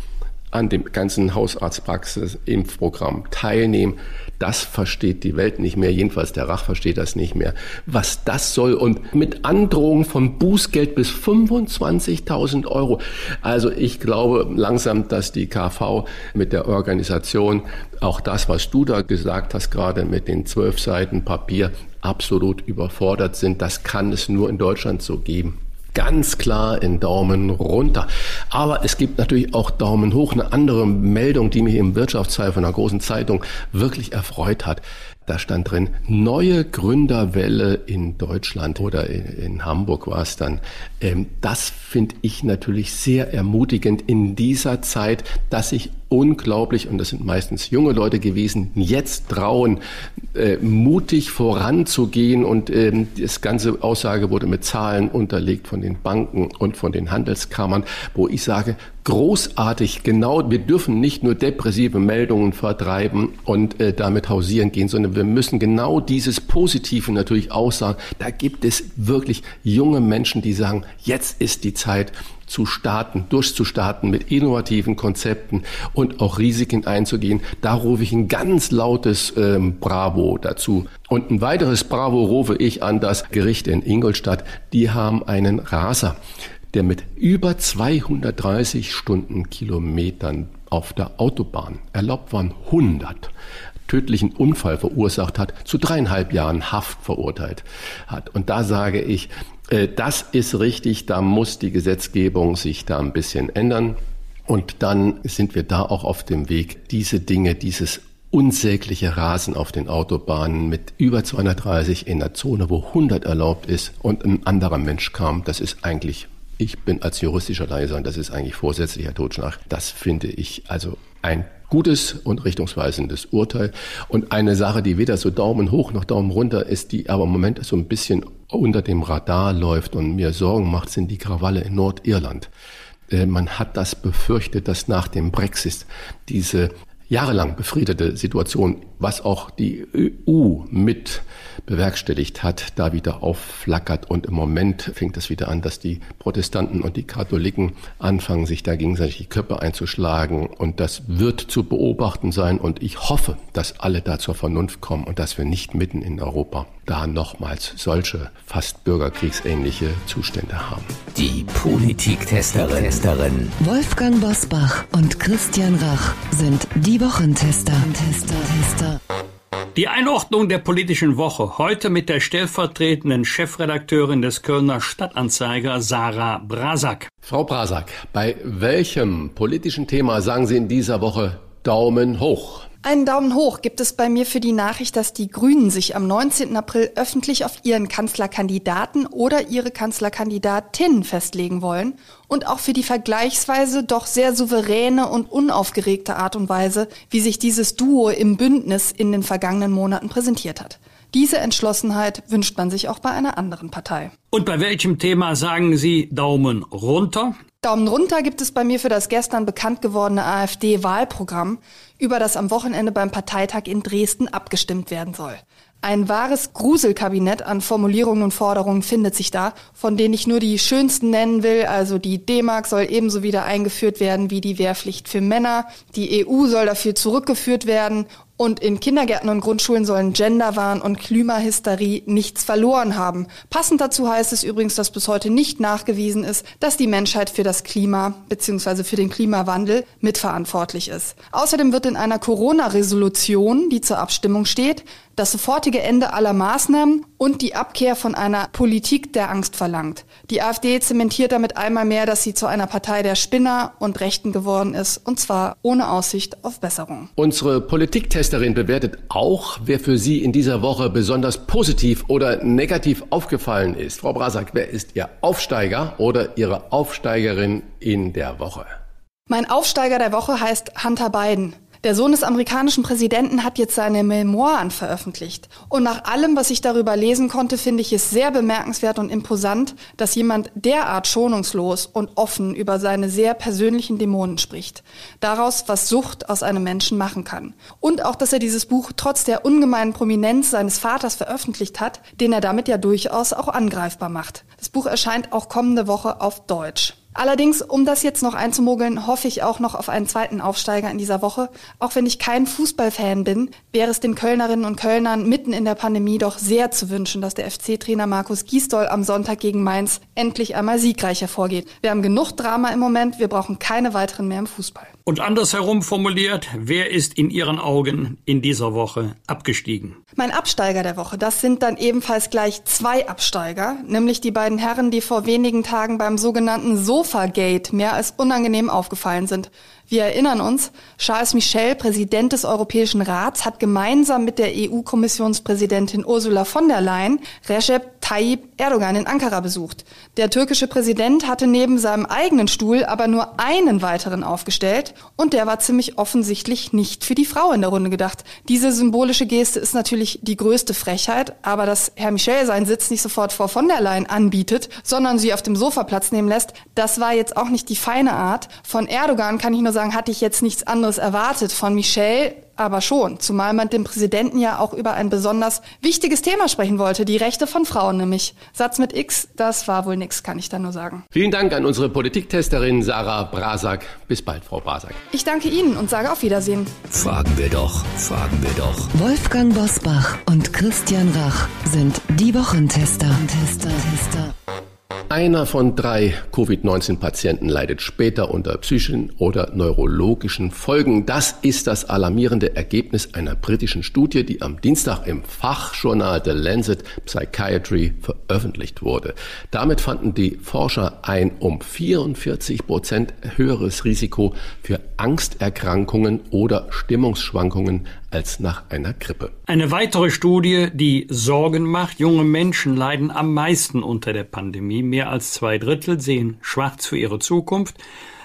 an dem ganzen Hausarztpraxis-Impfprogramm teilnehmen. Das versteht die Welt nicht mehr, jedenfalls der Rach versteht das nicht mehr, was das soll. Und mit Androhung von Bußgeld bis 25.000 Euro. Also ich glaube langsam, dass die KV mit der Organisation auch das, was du da gesagt hast, gerade mit den zwölf Seiten Papier, absolut überfordert sind. Das kann es nur in Deutschland so geben ganz klar in Daumen runter. Aber es gibt natürlich auch Daumen hoch. Eine andere Meldung, die mich im Wirtschaftsteil von einer großen Zeitung wirklich erfreut hat. Da stand drin, neue Gründerwelle in Deutschland oder in, in Hamburg war es dann. Ähm, das finde ich natürlich sehr ermutigend in dieser Zeit, dass sich unglaublich, und das sind meistens junge Leute gewesen, jetzt trauen, äh, mutig voranzugehen. Und ähm, das ganze Aussage wurde mit Zahlen unterlegt von den Banken und von den Handelskammern, wo ich sage, großartig, genau, wir dürfen nicht nur depressive Meldungen vertreiben und äh, damit hausieren gehen, sondern wir müssen genau dieses Positive natürlich auch sagen. Da gibt es wirklich junge Menschen, die sagen, jetzt ist die Zeit, zu starten, durchzustarten mit innovativen Konzepten und auch Risiken einzugehen. Da rufe ich ein ganz lautes ähm, Bravo dazu. Und ein weiteres Bravo rufe ich an das Gericht in Ingolstadt. Die haben einen Raser, der mit über 230 Stundenkilometern auf der Autobahn, erlaubt waren 100, tödlichen Unfall verursacht hat, zu dreieinhalb Jahren Haft verurteilt hat. Und da sage ich, das ist richtig, da muss die Gesetzgebung sich da ein bisschen ändern. Und dann sind wir da auch auf dem Weg, diese Dinge, dieses unsägliche Rasen auf den Autobahnen mit über 230 in der Zone, wo 100 erlaubt ist und ein anderer Mensch kam, das ist eigentlich, ich bin als juristischer sagen, das ist eigentlich vorsätzlicher Totschlag. Das finde ich also ein gutes und richtungsweisendes Urteil. Und eine Sache, die weder so Daumen hoch noch Daumen runter ist, die aber im Moment so ein bisschen unter dem Radar läuft und mir Sorgen macht, sind die Krawalle in Nordirland. Äh, man hat das befürchtet, dass nach dem Brexit diese jahrelang befriedete Situation, was auch die EU mit bewerkstelligt hat, da wieder aufflackert. Und im Moment fängt es wieder an, dass die Protestanten und die Katholiken anfangen, sich da gegenseitig die Köpfe einzuschlagen. Und das wird zu beobachten sein. Und ich hoffe, dass alle da zur Vernunft kommen und dass wir nicht mitten in Europa da nochmals solche fast bürgerkriegsähnliche Zustände haben. Die Politiktesterin. Testerin. Wolfgang Bosbach und Christian Rach sind die Wochentester. Tester, Tester. Die Einordnung der politischen Woche heute mit der stellvertretenden Chefredakteurin des Kölner Stadtanzeiger Sarah Brasak. Frau Brasak, bei welchem politischen Thema sagen Sie in dieser Woche Daumen hoch? Einen Daumen hoch gibt es bei mir für die Nachricht, dass die Grünen sich am 19. April öffentlich auf ihren Kanzlerkandidaten oder ihre Kanzlerkandidatin festlegen wollen und auch für die vergleichsweise doch sehr souveräne und unaufgeregte Art und Weise, wie sich dieses Duo im Bündnis in den vergangenen Monaten präsentiert hat. Diese Entschlossenheit wünscht man sich auch bei einer anderen Partei. Und bei welchem Thema sagen Sie Daumen runter? Daumen runter gibt es bei mir für das gestern bekannt gewordene AfD-Wahlprogramm, über das am Wochenende beim Parteitag in Dresden abgestimmt werden soll. Ein wahres Gruselkabinett an Formulierungen und Forderungen findet sich da, von denen ich nur die schönsten nennen will. Also die D-Mark soll ebenso wieder eingeführt werden wie die Wehrpflicht für Männer. Die EU soll dafür zurückgeführt werden und in Kindergärten und Grundschulen sollen Genderwahn und Klimahysterie nichts verloren haben. Passend dazu heißt es übrigens, dass bis heute nicht nachgewiesen ist, dass die Menschheit für das Klima bzw. für den Klimawandel mitverantwortlich ist. Außerdem wird in einer Corona-Resolution, die zur Abstimmung steht, das sofortige Ende aller Maßnahmen und die Abkehr von einer Politik der Angst verlangt. Die AfD zementiert damit einmal mehr, dass sie zu einer Partei der Spinner und Rechten geworden ist, und zwar ohne Aussicht auf Besserung. Unsere Politiktesterin bewertet auch, wer für Sie in dieser Woche besonders positiv oder negativ aufgefallen ist. Frau Brasak, wer ist Ihr Aufsteiger oder Ihre Aufsteigerin in der Woche? Mein Aufsteiger der Woche heißt Hunter Biden. Der Sohn des amerikanischen Präsidenten hat jetzt seine Memoiren veröffentlicht. Und nach allem, was ich darüber lesen konnte, finde ich es sehr bemerkenswert und imposant, dass jemand derart schonungslos und offen über seine sehr persönlichen Dämonen spricht. Daraus, was Sucht aus einem Menschen machen kann. Und auch, dass er dieses Buch trotz der ungemeinen Prominenz seines Vaters veröffentlicht hat, den er damit ja durchaus auch angreifbar macht. Das Buch erscheint auch kommende Woche auf Deutsch. Allerdings, um das jetzt noch einzumogeln, hoffe ich auch noch auf einen zweiten Aufsteiger in dieser Woche. Auch wenn ich kein Fußballfan bin, wäre es den Kölnerinnen und Kölnern mitten in der Pandemie doch sehr zu wünschen, dass der FC-Trainer Markus Gisdol am Sonntag gegen Mainz endlich einmal siegreich hervorgeht. Wir haben genug Drama im Moment, wir brauchen keine weiteren mehr im Fußball. Und andersherum formuliert, wer ist in Ihren Augen in dieser Woche abgestiegen? Mein Absteiger der Woche, das sind dann ebenfalls gleich zwei Absteiger, nämlich die beiden Herren, die vor wenigen Tagen beim sogenannten Sofa-Gate mehr als unangenehm aufgefallen sind. Wir erinnern uns, Charles Michel, Präsident des Europäischen Rats, hat gemeinsam mit der EU-Kommissionspräsidentin Ursula von der Leyen Recep Tayyip Erdogan in Ankara besucht. Der türkische Präsident hatte neben seinem eigenen Stuhl aber nur einen weiteren aufgestellt und der war ziemlich offensichtlich nicht für die Frau in der Runde gedacht. Diese symbolische Geste ist natürlich die größte Frechheit, aber dass Herr Michel seinen Sitz nicht sofort vor von der Leyen anbietet, sondern sie auf dem Sofa Platz nehmen lässt, das war jetzt auch nicht die feine Art. Von Erdogan kann ich nur sagen, hatte ich jetzt nichts anderes erwartet. Von Michel aber schon, zumal man dem Präsidenten ja auch über ein besonders wichtiges Thema sprechen wollte, die Rechte von Frauen nämlich. Satz mit X, das war wohl nix, kann ich da nur sagen. Vielen Dank an unsere Politiktesterin Sarah Brasak. Bis bald, Frau Brasak. Ich danke Ihnen und sage auf Wiedersehen. Fragen wir doch, fragen wir doch. Wolfgang Bosbach und Christian Rach sind die Wochentester. Tester, Tester. Einer von drei Covid-19-Patienten leidet später unter psychischen oder neurologischen Folgen. Das ist das alarmierende Ergebnis einer britischen Studie, die am Dienstag im Fachjournal The Lancet Psychiatry veröffentlicht wurde. Damit fanden die Forscher ein um 44 Prozent höheres Risiko für Angsterkrankungen oder Stimmungsschwankungen als nach einer Grippe. Eine weitere Studie, die Sorgen macht. Junge Menschen leiden am meisten unter der Pandemie. Mehr als zwei Drittel sehen schwarz für ihre Zukunft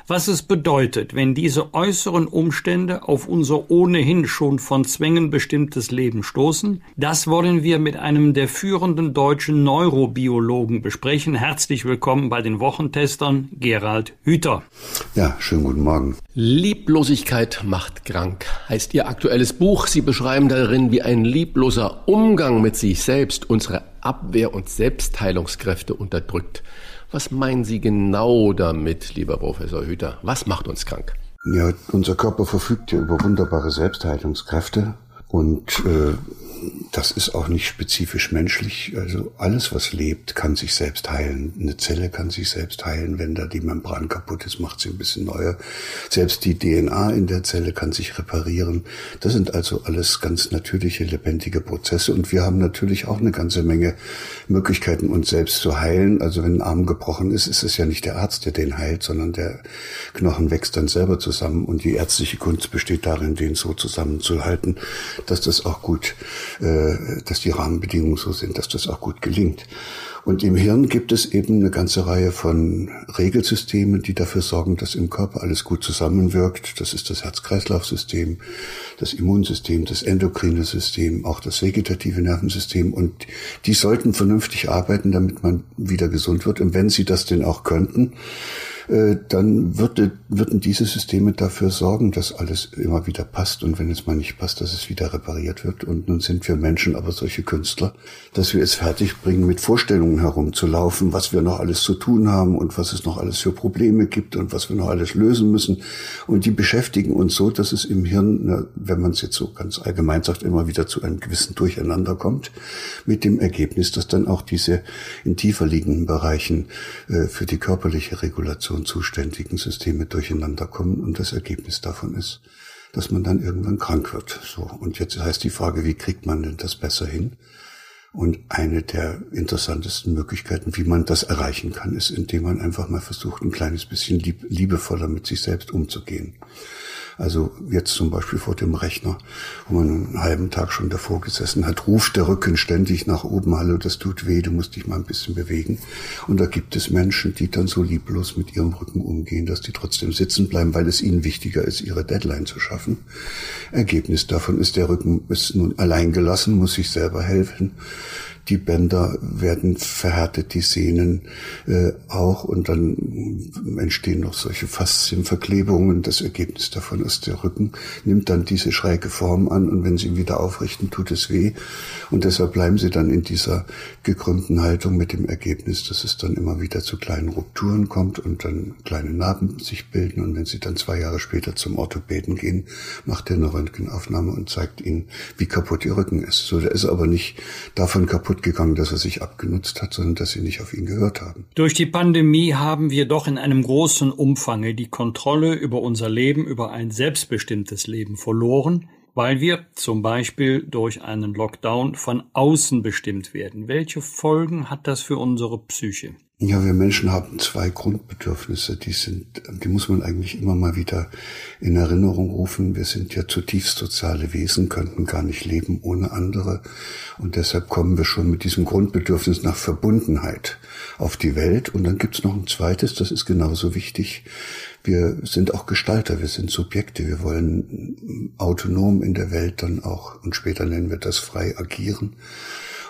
was es bedeutet, wenn diese äußeren Umstände auf unser ohnehin schon von Zwängen bestimmtes Leben stoßen, das wollen wir mit einem der führenden deutschen Neurobiologen besprechen. Herzlich willkommen bei den Wochentestern, Gerald Hüther. Ja, schönen guten Morgen. Lieblosigkeit macht krank, heißt Ihr aktuelles Buch. Sie beschreiben darin, wie ein liebloser Umgang mit sich selbst unsere Abwehr- und Selbstheilungskräfte unterdrückt. Was meinen Sie genau damit, lieber Professor Hüter? Was macht uns krank? Ja, unser Körper verfügt ja über wunderbare Selbstheilungskräfte und äh, das ist auch nicht spezifisch menschlich. Also alles, was lebt, kann sich selbst heilen. Eine Zelle kann sich selbst heilen. Wenn da die Membran kaputt ist, macht sie ein bisschen neuer. Selbst die DNA in der Zelle kann sich reparieren. Das sind also alles ganz natürliche, lebendige Prozesse. Und wir haben natürlich auch eine ganze Menge Möglichkeiten, uns selbst zu heilen. Also wenn ein Arm gebrochen ist, ist es ja nicht der Arzt, der den heilt, sondern der Knochen wächst dann selber zusammen. Und die ärztliche Kunst besteht darin, den so zusammenzuhalten, dass das auch gut äh, dass die Rahmenbedingungen so sind, dass das auch gut gelingt. Und im Hirn gibt es eben eine ganze Reihe von Regelsystemen, die dafür sorgen, dass im Körper alles gut zusammenwirkt. Das ist das Herz-Kreislauf-System, das Immunsystem, das endokrine System, auch das vegetative Nervensystem. Und die sollten vernünftig arbeiten, damit man wieder gesund wird. Und wenn sie das denn auch könnten, dann würde, würden diese Systeme dafür sorgen, dass alles immer wieder passt und wenn es mal nicht passt, dass es wieder repariert wird. Und nun sind wir Menschen aber solche Künstler, dass wir es fertigbringen, mit Vorstellungen herumzulaufen, was wir noch alles zu tun haben und was es noch alles für Probleme gibt und was wir noch alles lösen müssen. Und die beschäftigen uns so, dass es im Hirn, wenn man es jetzt so ganz allgemein sagt, immer wieder zu einem gewissen Durcheinander kommt, mit dem Ergebnis, dass dann auch diese in tiefer liegenden Bereichen äh, für die körperliche Regulation und zuständigen Systeme durcheinander kommen und das Ergebnis davon ist, dass man dann irgendwann krank wird. So. Und jetzt heißt die Frage, wie kriegt man denn das besser hin? Und eine der interessantesten Möglichkeiten, wie man das erreichen kann, ist, indem man einfach mal versucht, ein kleines bisschen lieb liebevoller mit sich selbst umzugehen. Also jetzt zum Beispiel vor dem Rechner, wo man einen halben Tag schon davor gesessen hat, ruft der Rücken ständig nach oben, hallo, das tut weh, du musst dich mal ein bisschen bewegen. Und da gibt es Menschen, die dann so lieblos mit ihrem Rücken umgehen, dass die trotzdem sitzen bleiben, weil es ihnen wichtiger ist, ihre Deadline zu schaffen. Ergebnis davon ist, der Rücken ist nun allein gelassen, muss sich selber helfen die Bänder werden verhärtet, die Sehnen äh, auch und dann entstehen noch solche Faszienverklebungen. Das Ergebnis davon ist, der Rücken nimmt dann diese schräge Form an und wenn sie ihn wieder aufrichten, tut es weh. Und deshalb bleiben sie dann in dieser gekrümmten Haltung mit dem Ergebnis, dass es dann immer wieder zu kleinen Rupturen kommt und dann kleine Narben sich bilden. Und wenn sie dann zwei Jahre später zum Orthopäden gehen, macht er eine Röntgenaufnahme und zeigt ihnen, wie kaputt ihr Rücken ist. So, der ist aber nicht davon kaputt kaputt gegangen, dass er sich abgenutzt hat, sondern dass sie nicht auf ihn gehört haben. Durch die Pandemie haben wir doch in einem großen Umfange die Kontrolle über unser Leben, über ein selbstbestimmtes Leben verloren, weil wir zum Beispiel durch einen Lockdown von außen bestimmt werden. Welche Folgen hat das für unsere Psyche? Ja, wir Menschen haben zwei Grundbedürfnisse, die sind, die muss man eigentlich immer mal wieder in Erinnerung rufen. Wir sind ja zutiefst soziale Wesen, könnten gar nicht leben ohne andere. Und deshalb kommen wir schon mit diesem Grundbedürfnis nach Verbundenheit auf die Welt. Und dann gibt's noch ein zweites, das ist genauso wichtig. Wir sind auch Gestalter, wir sind Subjekte, wir wollen autonom in der Welt dann auch, und später nennen wir das frei agieren.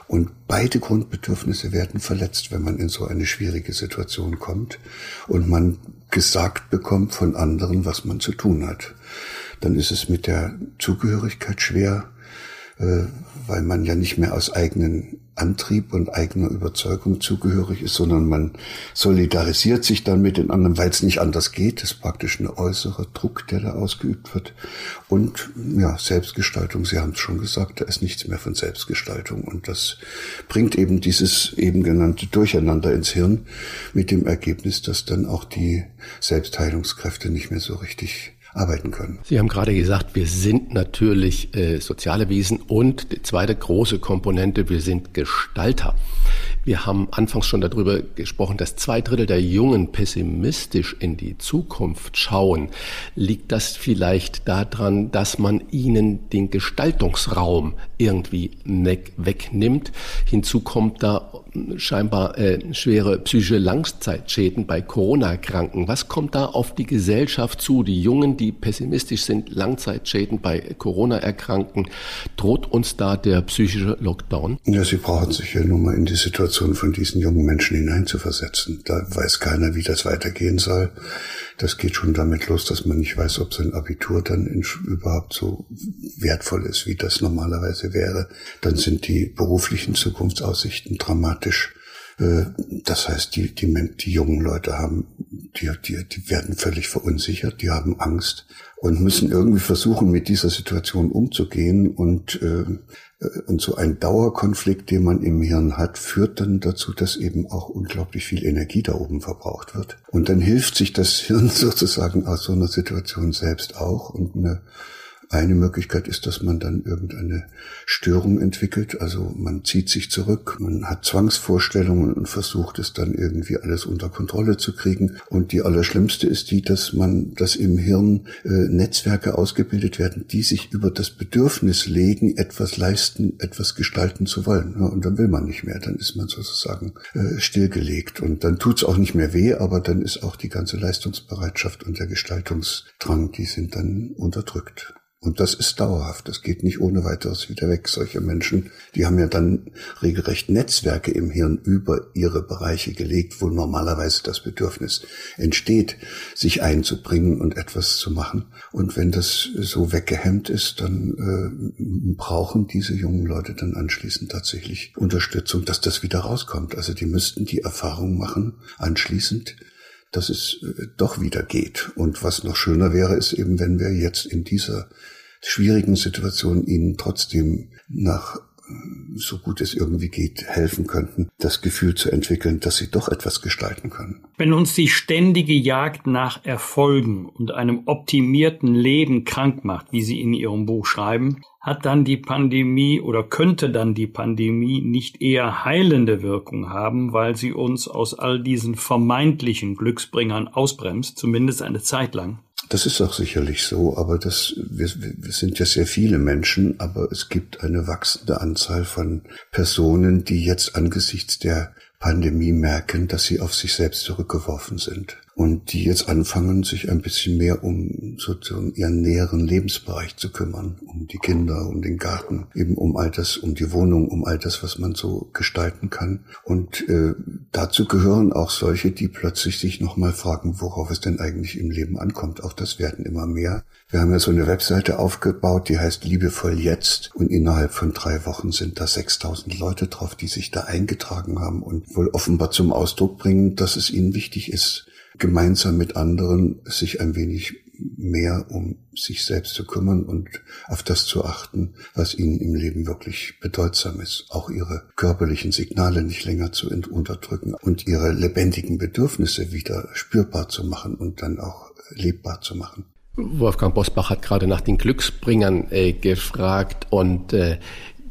Und beide Grundbedürfnisse werden verletzt, wenn man in so eine schwierige Situation kommt und man gesagt bekommt von anderen, was man zu tun hat. Dann ist es mit der Zugehörigkeit schwer, äh, weil man ja nicht mehr aus eigenen Antrieb und eigener Überzeugung zugehörig ist, sondern man solidarisiert sich dann mit den anderen, weil es nicht anders geht. Das ist praktisch ein äußerer Druck, der da ausgeübt wird. Und ja, Selbstgestaltung, Sie haben es schon gesagt, da ist nichts mehr von Selbstgestaltung. Und das bringt eben dieses eben genannte Durcheinander ins Hirn mit dem Ergebnis, dass dann auch die Selbstheilungskräfte nicht mehr so richtig arbeiten können. Sie haben gerade gesagt, wir sind natürlich äh, soziale Wesen und die zweite große Komponente, wir sind Gestalter. Wir haben anfangs schon darüber gesprochen, dass zwei Drittel der Jungen pessimistisch in die Zukunft schauen. Liegt das vielleicht daran, dass man ihnen den Gestaltungsraum irgendwie wegnimmt? Hinzu kommt da scheinbar äh, schwere psychische Langzeitschäden bei Corona-Kranken. Was kommt da auf die Gesellschaft zu? Die Jungen, die pessimistisch sind, Langzeitschäden bei Corona-Erkrankten. Droht uns da der psychische Lockdown? Ja, Sie brauchen sich ja nur mal in die Situation von diesen jungen Menschen hineinzuversetzen. Da weiß keiner, wie das weitergehen soll. Das geht schon damit los, dass man nicht weiß, ob sein Abitur dann überhaupt so wertvoll ist, wie das normalerweise wäre. Dann sind die beruflichen Zukunftsaussichten dramatisch. Äh, das heißt, die, die, die jungen Leute haben, die, die, die werden völlig verunsichert, die haben Angst und müssen irgendwie versuchen, mit dieser Situation umzugehen und äh, und so ein Dauerkonflikt, den man im Hirn hat, führt dann dazu, dass eben auch unglaublich viel Energie da oben verbraucht wird. Und dann hilft sich das Hirn *laughs* sozusagen aus so einer Situation selbst auch und eine eine Möglichkeit ist, dass man dann irgendeine Störung entwickelt. Also man zieht sich zurück, man hat Zwangsvorstellungen und versucht es dann irgendwie alles unter Kontrolle zu kriegen. Und die allerschlimmste ist die, dass man, dass im Hirn äh, Netzwerke ausgebildet werden, die sich über das Bedürfnis legen, etwas leisten, etwas gestalten zu wollen. Ja, und dann will man nicht mehr, dann ist man sozusagen äh, stillgelegt. Und dann tut's auch nicht mehr weh, aber dann ist auch die ganze Leistungsbereitschaft und der Gestaltungsdrang, die sind dann unterdrückt. Und das ist dauerhaft. Das geht nicht ohne weiteres wieder weg. Solche Menschen, die haben ja dann regelrecht Netzwerke im Hirn über ihre Bereiche gelegt, wo normalerweise das Bedürfnis entsteht, sich einzubringen und etwas zu machen. Und wenn das so weggehemmt ist, dann äh, brauchen diese jungen Leute dann anschließend tatsächlich Unterstützung, dass das wieder rauskommt. Also die müssten die Erfahrung machen, anschließend, dass es äh, doch wieder geht. Und was noch schöner wäre, ist eben, wenn wir jetzt in dieser schwierigen Situation ihnen trotzdem nach äh, so gut es irgendwie geht, helfen könnten, das Gefühl zu entwickeln, dass sie doch etwas gestalten können. Wenn uns die ständige Jagd nach Erfolgen und einem optimierten Leben krank macht, wie Sie in Ihrem Buch schreiben, hat dann die Pandemie oder könnte dann die Pandemie nicht eher heilende Wirkung haben, weil sie uns aus all diesen vermeintlichen Glücksbringern ausbremst, zumindest eine Zeit lang? Das ist auch sicherlich so, aber das, wir, wir sind ja sehr viele Menschen, aber es gibt eine wachsende Anzahl von Personen, die jetzt angesichts der Pandemie merken, dass sie auf sich selbst zurückgeworfen sind und die jetzt anfangen, sich ein bisschen mehr um sozusagen ihren näheren Lebensbereich zu kümmern, um die Kinder, um den Garten, eben um all das, um die Wohnung, um all das, was man so gestalten kann. Und äh, dazu gehören auch solche, die plötzlich sich nochmal fragen, worauf es denn eigentlich im Leben ankommt. Auch das werden immer mehr. Wir haben ja so eine Webseite aufgebaut, die heißt Liebevoll Jetzt und innerhalb von drei Wochen sind da 6000 Leute drauf, die sich da eingetragen haben und wohl offenbar zum Ausdruck bringen, dass es ihnen wichtig ist, gemeinsam mit anderen sich ein wenig mehr um sich selbst zu kümmern und auf das zu achten, was ihnen im Leben wirklich bedeutsam ist. Auch ihre körperlichen Signale nicht länger zu unterdrücken und ihre lebendigen Bedürfnisse wieder spürbar zu machen und dann auch lebbar zu machen. Wolfgang Bosbach hat gerade nach den Glücksbringern äh, gefragt und äh,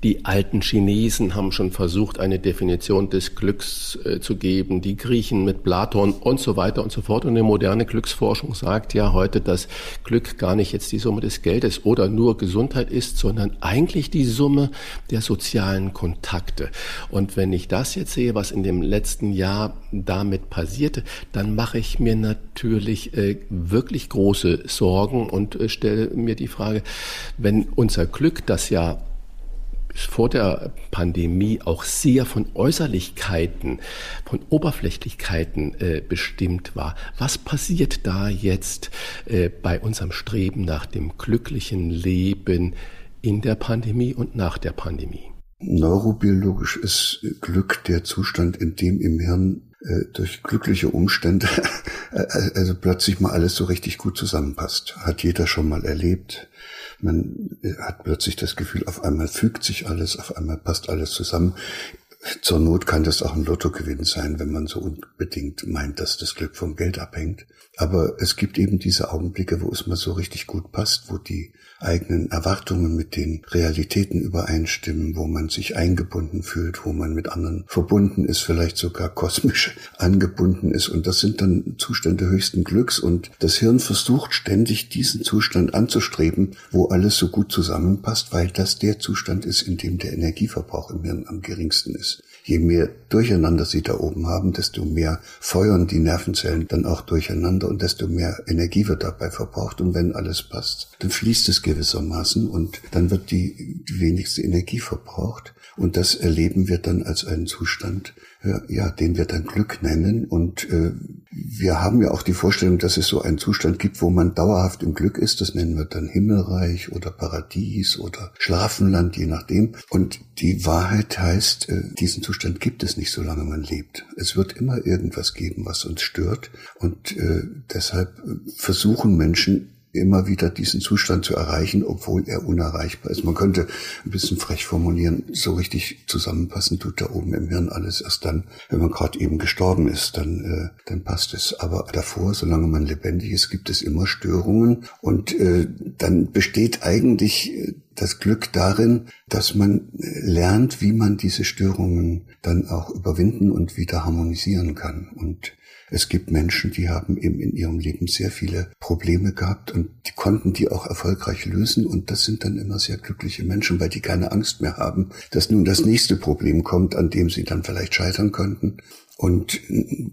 die alten Chinesen haben schon versucht, eine Definition des Glücks äh, zu geben, die Griechen mit Platon und so weiter und so fort. Und eine moderne Glücksforschung sagt ja heute, dass Glück gar nicht jetzt die Summe des Geldes oder nur Gesundheit ist, sondern eigentlich die Summe der sozialen Kontakte. Und wenn ich das jetzt sehe, was in dem letzten Jahr damit passierte, dann mache ich mir natürlich äh, wirklich große Sorgen und äh, stelle mir die Frage, wenn unser Glück, das ja vor der Pandemie auch sehr von Äußerlichkeiten, von Oberflächlichkeiten äh, bestimmt war. Was passiert da jetzt äh, bei unserem Streben nach dem glücklichen Leben in der Pandemie und nach der Pandemie? Neurobiologisch ist Glück der Zustand, in dem im Hirn durch glückliche Umstände *laughs* äh, also plötzlich mal alles so richtig gut zusammenpasst. Hat jeder schon mal erlebt. Man äh, hat plötzlich das Gefühl, auf einmal fügt sich alles, auf einmal passt alles zusammen. Zur Not kann das auch ein Lottogewinn sein, wenn man so unbedingt meint, dass das Glück vom Geld abhängt. Aber es gibt eben diese Augenblicke, wo es mal so richtig gut passt, wo die eigenen Erwartungen mit den Realitäten übereinstimmen, wo man sich eingebunden fühlt, wo man mit anderen verbunden ist, vielleicht sogar kosmisch *laughs* angebunden ist. Und das sind dann Zustände höchsten Glücks. Und das Hirn versucht ständig diesen Zustand anzustreben, wo alles so gut zusammenpasst, weil das der Zustand ist, in dem der Energieverbrauch im Hirn am geringsten ist. Je mehr Durcheinander sie da oben haben, desto mehr feuern die Nervenzellen dann auch durcheinander und desto mehr Energie wird dabei verbraucht. Und wenn alles passt, dann fließt es gewissermaßen und dann wird die, wenigste Energie verbraucht. Und das erleben wir dann als einen Zustand, ja, den wir dann Glück nennen. Und äh, wir haben ja auch die Vorstellung, dass es so einen Zustand gibt, wo man dauerhaft im Glück ist. Das nennen wir dann Himmelreich oder Paradies oder Schlafenland, je nachdem. Und die Wahrheit heißt, äh, diesen Zustand gibt es nicht, solange man lebt. Es wird immer irgendwas geben, was uns stört. Und äh, deshalb versuchen Menschen immer wieder diesen Zustand zu erreichen, obwohl er unerreichbar ist. Man könnte ein bisschen frech formulieren, so richtig zusammenpassen tut da oben im Hirn alles erst dann, wenn man gerade eben gestorben ist, dann, äh, dann passt es. Aber davor, solange man lebendig ist, gibt es immer Störungen und äh, dann besteht eigentlich äh, das Glück darin, dass man äh, lernt, wie man diese Störungen dann auch überwinden und wieder harmonisieren kann. Und es gibt Menschen, die haben eben in ihrem Leben sehr viele Probleme gehabt und die konnten die auch erfolgreich lösen und das sind dann immer sehr glückliche Menschen, weil die keine Angst mehr haben, dass nun das nächste Problem kommt, an dem sie dann vielleicht scheitern könnten, und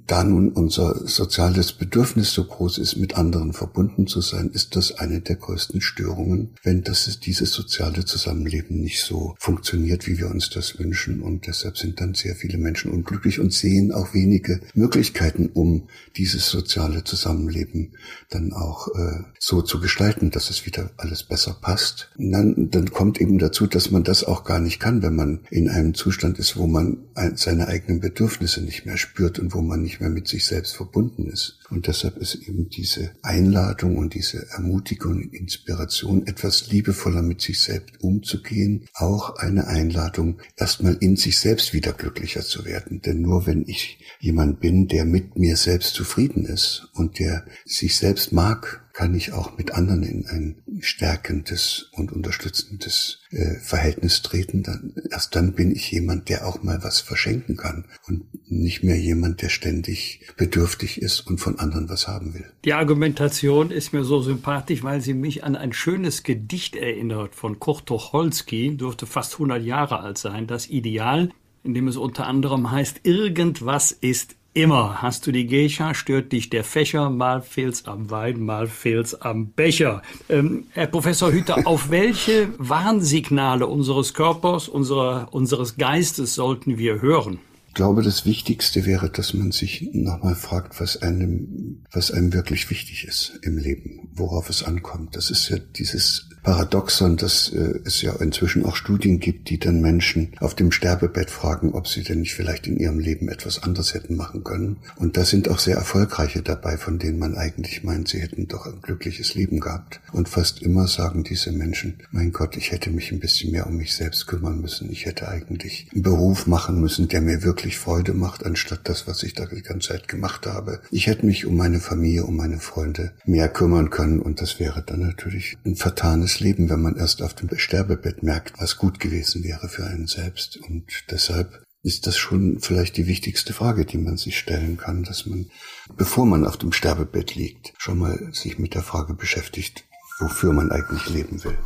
da nun unser soziales Bedürfnis so groß ist, mit anderen verbunden zu sein, ist das eine der größten Störungen, wenn das dieses soziale Zusammenleben nicht so funktioniert, wie wir uns das wünschen. Und deshalb sind dann sehr viele Menschen unglücklich und sehen auch wenige Möglichkeiten, um dieses soziale Zusammenleben dann auch äh, so zu gestalten, dass es wieder alles besser passt. Dann, dann kommt eben dazu, dass man das auch gar nicht kann, wenn man in einem Zustand ist, wo man seine eigenen Bedürfnisse nicht mehr mehr spürt und wo man nicht mehr mit sich selbst verbunden ist. Und deshalb ist eben diese Einladung und diese Ermutigung und Inspiration, etwas liebevoller mit sich selbst umzugehen, auch eine Einladung, erstmal in sich selbst wieder glücklicher zu werden. Denn nur wenn ich jemand bin, der mit mir selbst zufrieden ist und der sich selbst mag, kann ich auch mit anderen in ein stärkendes und unterstützendes äh, Verhältnis treten. Dann, erst dann bin ich jemand, der auch mal was verschenken kann und nicht mehr jemand, der ständig bedürftig ist und von anderen was haben will. Die Argumentation ist mir so sympathisch, weil sie mich an ein schönes Gedicht erinnert von Kurt Tucholsky, dürfte fast 100 Jahre alt sein, das Ideal, in dem es unter anderem heißt, irgendwas ist Immer hast du die Geisha, stört dich der Fächer, mal fehlt's am Wein, mal fehlt's am Becher. Ähm, Herr Professor Hüter, auf welche Warnsignale unseres Körpers, unserer, unseres Geistes sollten wir hören? Ich glaube, das Wichtigste wäre, dass man sich nochmal fragt, was einem, was einem wirklich wichtig ist im Leben, worauf es ankommt. Das ist ja dieses Paradoxon, dass äh, es ja inzwischen auch Studien gibt, die dann Menschen auf dem Sterbebett fragen, ob sie denn nicht vielleicht in ihrem Leben etwas anderes hätten machen können. Und da sind auch sehr erfolgreiche dabei, von denen man eigentlich meint, sie hätten doch ein glückliches Leben gehabt. Und fast immer sagen diese Menschen, mein Gott, ich hätte mich ein bisschen mehr um mich selbst kümmern müssen. Ich hätte eigentlich einen Beruf machen müssen, der mir wirklich Freude macht, anstatt das, was ich da die ganze Zeit gemacht habe. Ich hätte mich um meine Familie, um meine Freunde mehr kümmern können. Und das wäre dann natürlich ein vertanes Leben, wenn man erst auf dem Sterbebett merkt, was gut gewesen wäre für einen selbst. Und deshalb ist das schon vielleicht die wichtigste Frage, die man sich stellen kann, dass man, bevor man auf dem Sterbebett liegt, schon mal sich mit der Frage beschäftigt, wofür man eigentlich leben will.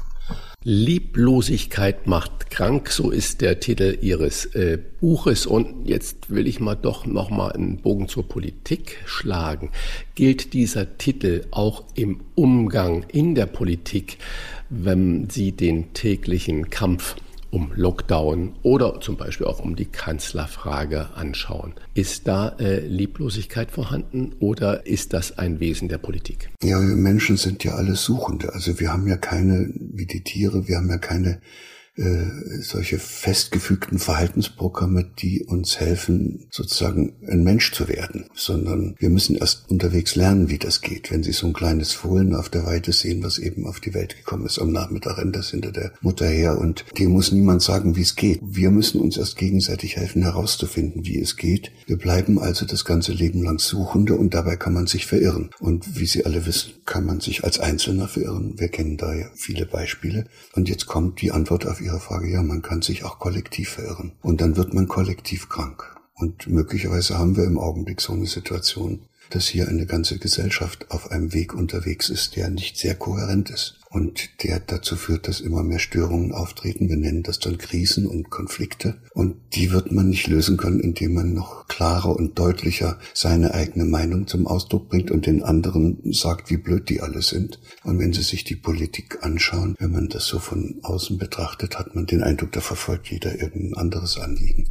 Lieblosigkeit macht krank, so ist der Titel Ihres äh, Buches. Und jetzt will ich mal doch noch mal einen Bogen zur Politik schlagen. Gilt dieser Titel auch im Umgang in der Politik, wenn Sie den täglichen Kampf um Lockdown oder zum Beispiel auch um die Kanzlerfrage anschauen. Ist da äh, Lieblosigkeit vorhanden oder ist das ein Wesen der Politik? Ja, wir Menschen sind ja alle Suchende. Also wir haben ja keine, wie die Tiere, wir haben ja keine äh, solche festgefügten Verhaltensprogramme, die uns helfen, sozusagen ein Mensch zu werden, sondern wir müssen erst unterwegs lernen, wie das geht. Wenn Sie so ein kleines Fohlen auf der Weide sehen, was eben auf die Welt gekommen ist, am Nachmittag rennt das hinter der Mutter her und dem muss niemand sagen, wie es geht. Wir müssen uns erst gegenseitig helfen, herauszufinden, wie es geht. Wir bleiben also das ganze Leben lang Suchende und dabei kann man sich verirren. Und wie Sie alle wissen, kann man sich als Einzelner verirren. Wir kennen da ja viele Beispiele. Und jetzt kommt die Antwort auf Ihre Frage, ja, man kann sich auch kollektiv verirren. Und dann wird man kollektiv krank. Und möglicherweise haben wir im Augenblick so eine Situation, dass hier eine ganze Gesellschaft auf einem Weg unterwegs ist, der nicht sehr kohärent ist und der dazu führt, dass immer mehr Störungen auftreten. Wir nennen das dann Krisen und Konflikte. Und die wird man nicht lösen können, indem man noch klarer und deutlicher seine eigene Meinung zum Ausdruck bringt und den anderen sagt, wie blöd die alle sind. Und wenn Sie sich die Politik anschauen, wenn man das so von außen betrachtet, hat man den Eindruck, da verfolgt jeder irgendein anderes Anliegen.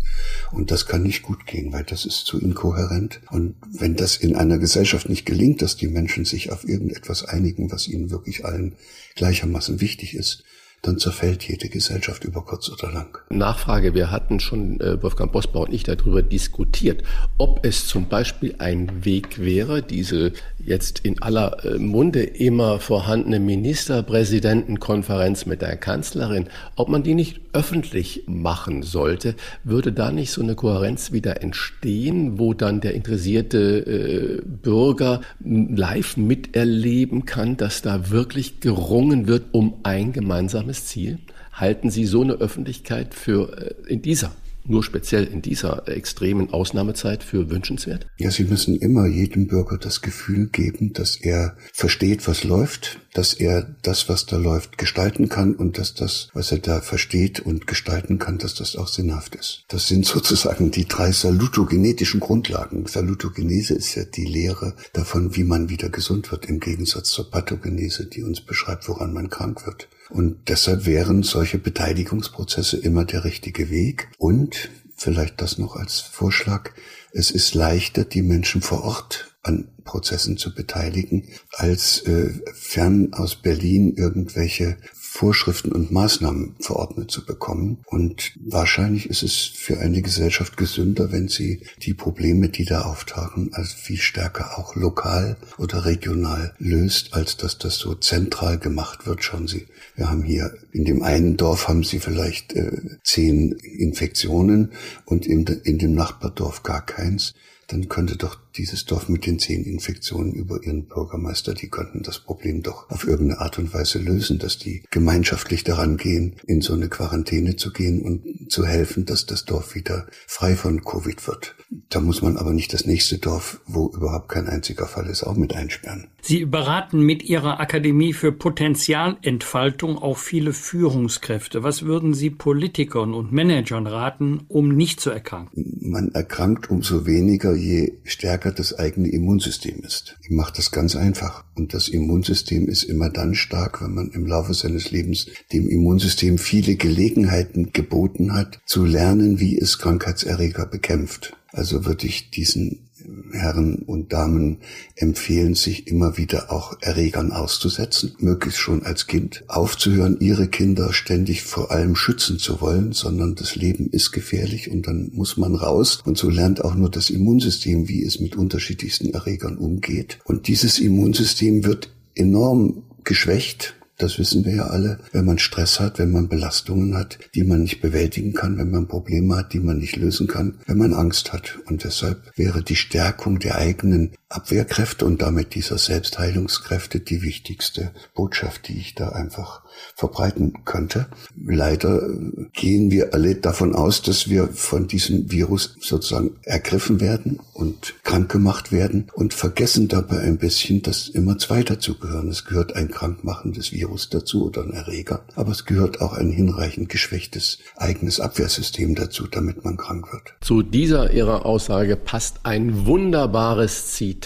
Und das kann nicht gut gehen, weil das ist zu inkohärent. Und wenn das in einer Gesellschaft nicht gelingt, dass die Menschen sich auf irgendetwas einigen, was ihnen wirklich allen gleichermaßen wichtig ist, dann zerfällt jede Gesellschaft über kurz oder lang. Nachfrage, wir hatten schon, äh, Wolfgang Bosbau und ich, darüber diskutiert, ob es zum Beispiel ein Weg wäre, diese jetzt in aller äh, Munde immer vorhandene Ministerpräsidentenkonferenz mit der Kanzlerin, ob man die nicht öffentlich machen sollte, würde da nicht so eine Kohärenz wieder entstehen, wo dann der interessierte äh, Bürger live miterleben kann, dass da wirklich gerungen wird um ein gemeinsames Ziel? Halten Sie so eine Öffentlichkeit für äh, in dieser nur speziell in dieser extremen Ausnahmezeit für wünschenswert? Ja, Sie müssen immer jedem Bürger das Gefühl geben, dass er versteht, was läuft, dass er das, was da läuft, gestalten kann und dass das, was er da versteht und gestalten kann, dass das auch sinnhaft ist. Das sind *laughs* sozusagen die drei salutogenetischen Grundlagen. Salutogenese ist ja die Lehre davon, wie man wieder gesund wird, im Gegensatz zur Pathogenese, die uns beschreibt, woran man krank wird. Und deshalb wären solche Beteiligungsprozesse immer der richtige Weg. Und vielleicht das noch als Vorschlag. Es ist leichter, die Menschen vor Ort an Prozessen zu beteiligen, als äh, fern aus Berlin irgendwelche Vorschriften und Maßnahmen verordnet zu bekommen. Und wahrscheinlich ist es für eine Gesellschaft gesünder, wenn sie die Probleme, die da auftauchen, als viel stärker auch lokal oder regional löst, als dass das so zentral gemacht wird. Schauen Sie, wir haben hier in dem einen Dorf haben Sie vielleicht äh, zehn Infektionen und in, in dem Nachbardorf gar keins dann könnte doch dieses Dorf mit den zehn Infektionen über ihren Bürgermeister, die könnten das Problem doch auf irgendeine Art und Weise lösen, dass die gemeinschaftlich daran gehen, in so eine Quarantäne zu gehen und zu helfen, dass das Dorf wieder frei von Covid wird. Da muss man aber nicht das nächste Dorf, wo überhaupt kein einziger Fall ist, auch mit einsperren. Sie beraten mit Ihrer Akademie für Potenzialentfaltung auch viele Führungskräfte. Was würden Sie Politikern und Managern raten, um nicht zu erkranken? Man erkrankt umso weniger, je stärker das eigene Immunsystem ist. Ich mache das ganz einfach. Und das Immunsystem ist immer dann stark, wenn man im Laufe seines Lebens dem Immunsystem viele Gelegenheiten geboten hat, zu lernen, wie es Krankheitserreger bekämpft. Also würde ich diesen Herren und Damen empfehlen, sich immer wieder auch Erregern auszusetzen, möglichst schon als Kind, aufzuhören, ihre Kinder ständig vor allem schützen zu wollen, sondern das Leben ist gefährlich und dann muss man raus und so lernt auch nur das Immunsystem, wie es mit unterschiedlichsten Erregern umgeht. Und dieses Immunsystem wird enorm geschwächt das wissen wir ja alle. Wenn man Stress hat, wenn man Belastungen hat, die man nicht bewältigen kann, wenn man Probleme hat, die man nicht lösen kann, wenn man Angst hat. Und deshalb wäre die Stärkung der eigenen Abwehrkräfte und damit dieser Selbstheilungskräfte die wichtigste Botschaft, die ich da einfach verbreiten könnte. Leider gehen wir alle davon aus, dass wir von diesem Virus sozusagen ergriffen werden und krank gemacht werden und vergessen dabei ein bisschen, dass immer zwei dazugehören. Es gehört ein krankmachendes Virus dazu oder ein Erreger, aber es gehört auch ein hinreichend geschwächtes eigenes Abwehrsystem dazu, damit man krank wird. Zu dieser Ihrer Aussage passt ein wunderbares Zitat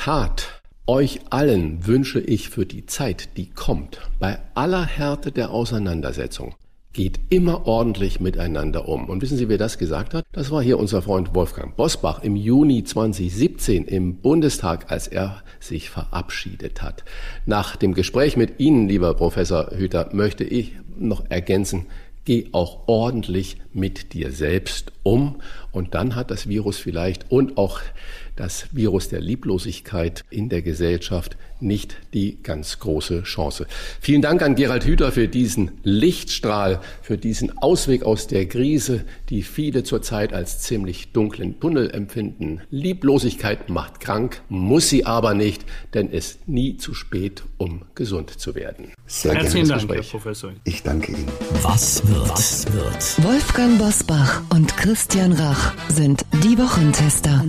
euch allen wünsche ich für die Zeit, die kommt, bei aller Härte der Auseinandersetzung, geht immer ordentlich miteinander um. Und wissen Sie, wer das gesagt hat? Das war hier unser Freund Wolfgang Bosbach im Juni 2017 im Bundestag, als er sich verabschiedet hat. Nach dem Gespräch mit Ihnen, lieber Professor Hüter, möchte ich noch ergänzen, Geh auch ordentlich mit dir selbst um und dann hat das Virus vielleicht und auch das Virus der Lieblosigkeit in der Gesellschaft nicht die ganz große Chance. Vielen Dank an Gerald Hüther für diesen Lichtstrahl, für diesen Ausweg aus der Krise, die viele zurzeit als ziemlich dunklen Tunnel empfinden. Lieblosigkeit macht krank, muss sie aber nicht, denn es ist nie zu spät, um gesund zu werden. Sehr Herzlichen gerne. Dank, Herr Professor. Ich danke Ihnen. Was wird? Was wird? Wolfgang Bosbach und Christian Rach sind die Wochentester.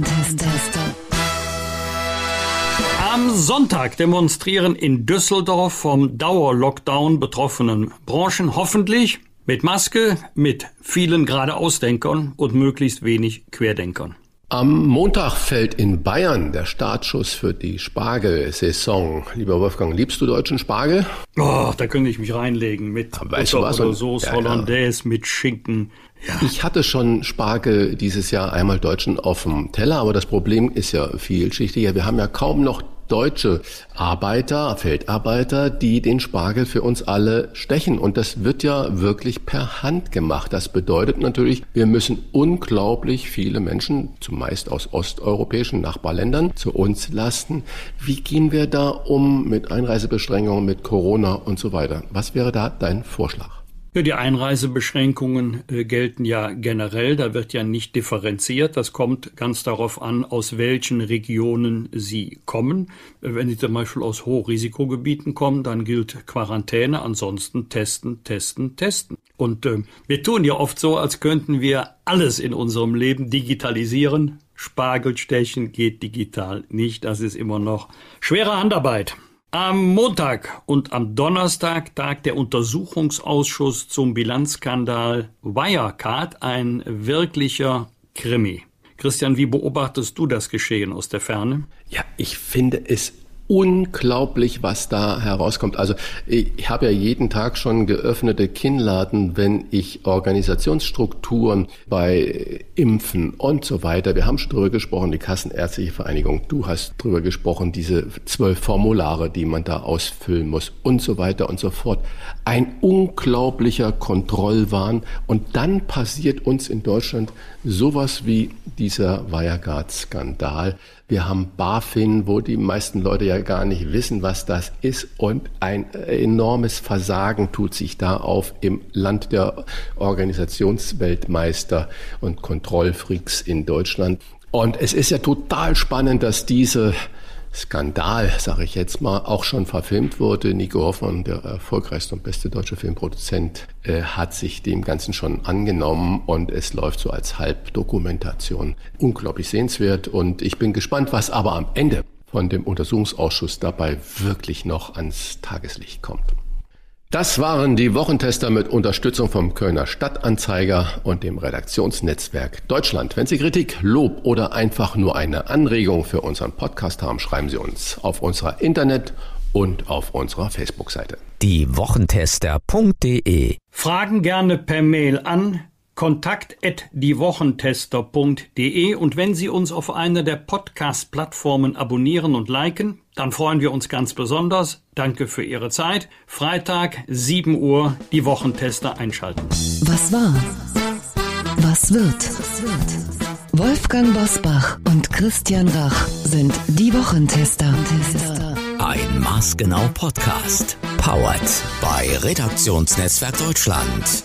Am Sonntag demonstrieren in Düsseldorf vom Dauerlockdown betroffenen Branchen hoffentlich mit Maske, mit vielen Geradeausdenkern und möglichst wenig Querdenkern. Am Montag fällt in Bayern der Startschuss für die Spargelsaison. Lieber Wolfgang, liebst du deutschen Spargel? Oh, da könnte ich mich reinlegen mit Aber weißt du Butter was? Sauce ja, ja. Hollandaise mit Schinken. Ja. Ich hatte schon Spargel dieses Jahr einmal deutschen auf dem Teller, aber das Problem ist ja vielschichtiger. Wir haben ja kaum noch deutsche Arbeiter, Feldarbeiter, die den Spargel für uns alle stechen. Und das wird ja wirklich per Hand gemacht. Das bedeutet natürlich, wir müssen unglaublich viele Menschen, zumeist aus osteuropäischen Nachbarländern, zu uns lassen. Wie gehen wir da um mit Einreisebeschränkungen, mit Corona und so weiter? Was wäre da dein Vorschlag? Ja, die Einreisebeschränkungen äh, gelten ja generell, da wird ja nicht differenziert. Das kommt ganz darauf an, aus welchen Regionen Sie kommen. Wenn Sie zum Beispiel aus Hochrisikogebieten kommen, dann gilt Quarantäne, ansonsten testen, testen, testen. Und äh, wir tun ja oft so, als könnten wir alles in unserem Leben digitalisieren. Spargelstechen geht digital nicht, das ist immer noch schwere Handarbeit. Am Montag und am Donnerstag tagt der Untersuchungsausschuss zum Bilanzskandal Wirecard, ein wirklicher Krimi. Christian, wie beobachtest du das Geschehen aus der Ferne? Ja, ich finde es unglaublich, was da herauskommt. Also ich habe ja jeden Tag schon geöffnete Kinnladen, wenn ich Organisationsstrukturen bei Impfen und so weiter. Wir haben schon drüber gesprochen, die Kassenärztliche Vereinigung. Du hast drüber gesprochen, diese zwölf Formulare, die man da ausfüllen muss und so weiter und so fort. Ein unglaublicher Kontrollwahn. Und dann passiert uns in Deutschland sowas wie dieser Wirecard-Skandal. Wir haben BaFin, wo die meisten Leute ja gar nicht wissen, was das ist. Und ein enormes Versagen tut sich da auf im Land der Organisationsweltmeister und Kontrollfreaks in Deutschland. Und es ist ja total spannend, dass diese Skandal, sage ich jetzt mal, auch schon verfilmt wurde. Nico Hoffmann, der erfolgreichste und beste deutsche Filmproduzent, äh, hat sich dem Ganzen schon angenommen und es läuft so als Halbdokumentation. Unglaublich sehenswert und ich bin gespannt, was aber am Ende von dem Untersuchungsausschuss dabei wirklich noch ans Tageslicht kommt. Das waren die Wochentester mit Unterstützung vom Kölner Stadtanzeiger und dem Redaktionsnetzwerk Deutschland. Wenn Sie Kritik, Lob oder einfach nur eine Anregung für unseren Podcast haben, schreiben Sie uns auf unserer Internet- und auf unserer Facebook-Seite. Die Wochentester.de Fragen gerne per Mail an kontakt@diewochentester.de und wenn Sie uns auf einer der Podcast-Plattformen abonnieren und liken, dann freuen wir uns ganz besonders. Danke für Ihre Zeit. Freitag, 7 Uhr, die Wochentester einschalten. Was war? Was wird? Wolfgang Bosbach und Christian Rach sind die Wochentester. Ein Maßgenau Podcast. Powered bei Redaktionsnetzwerk Deutschland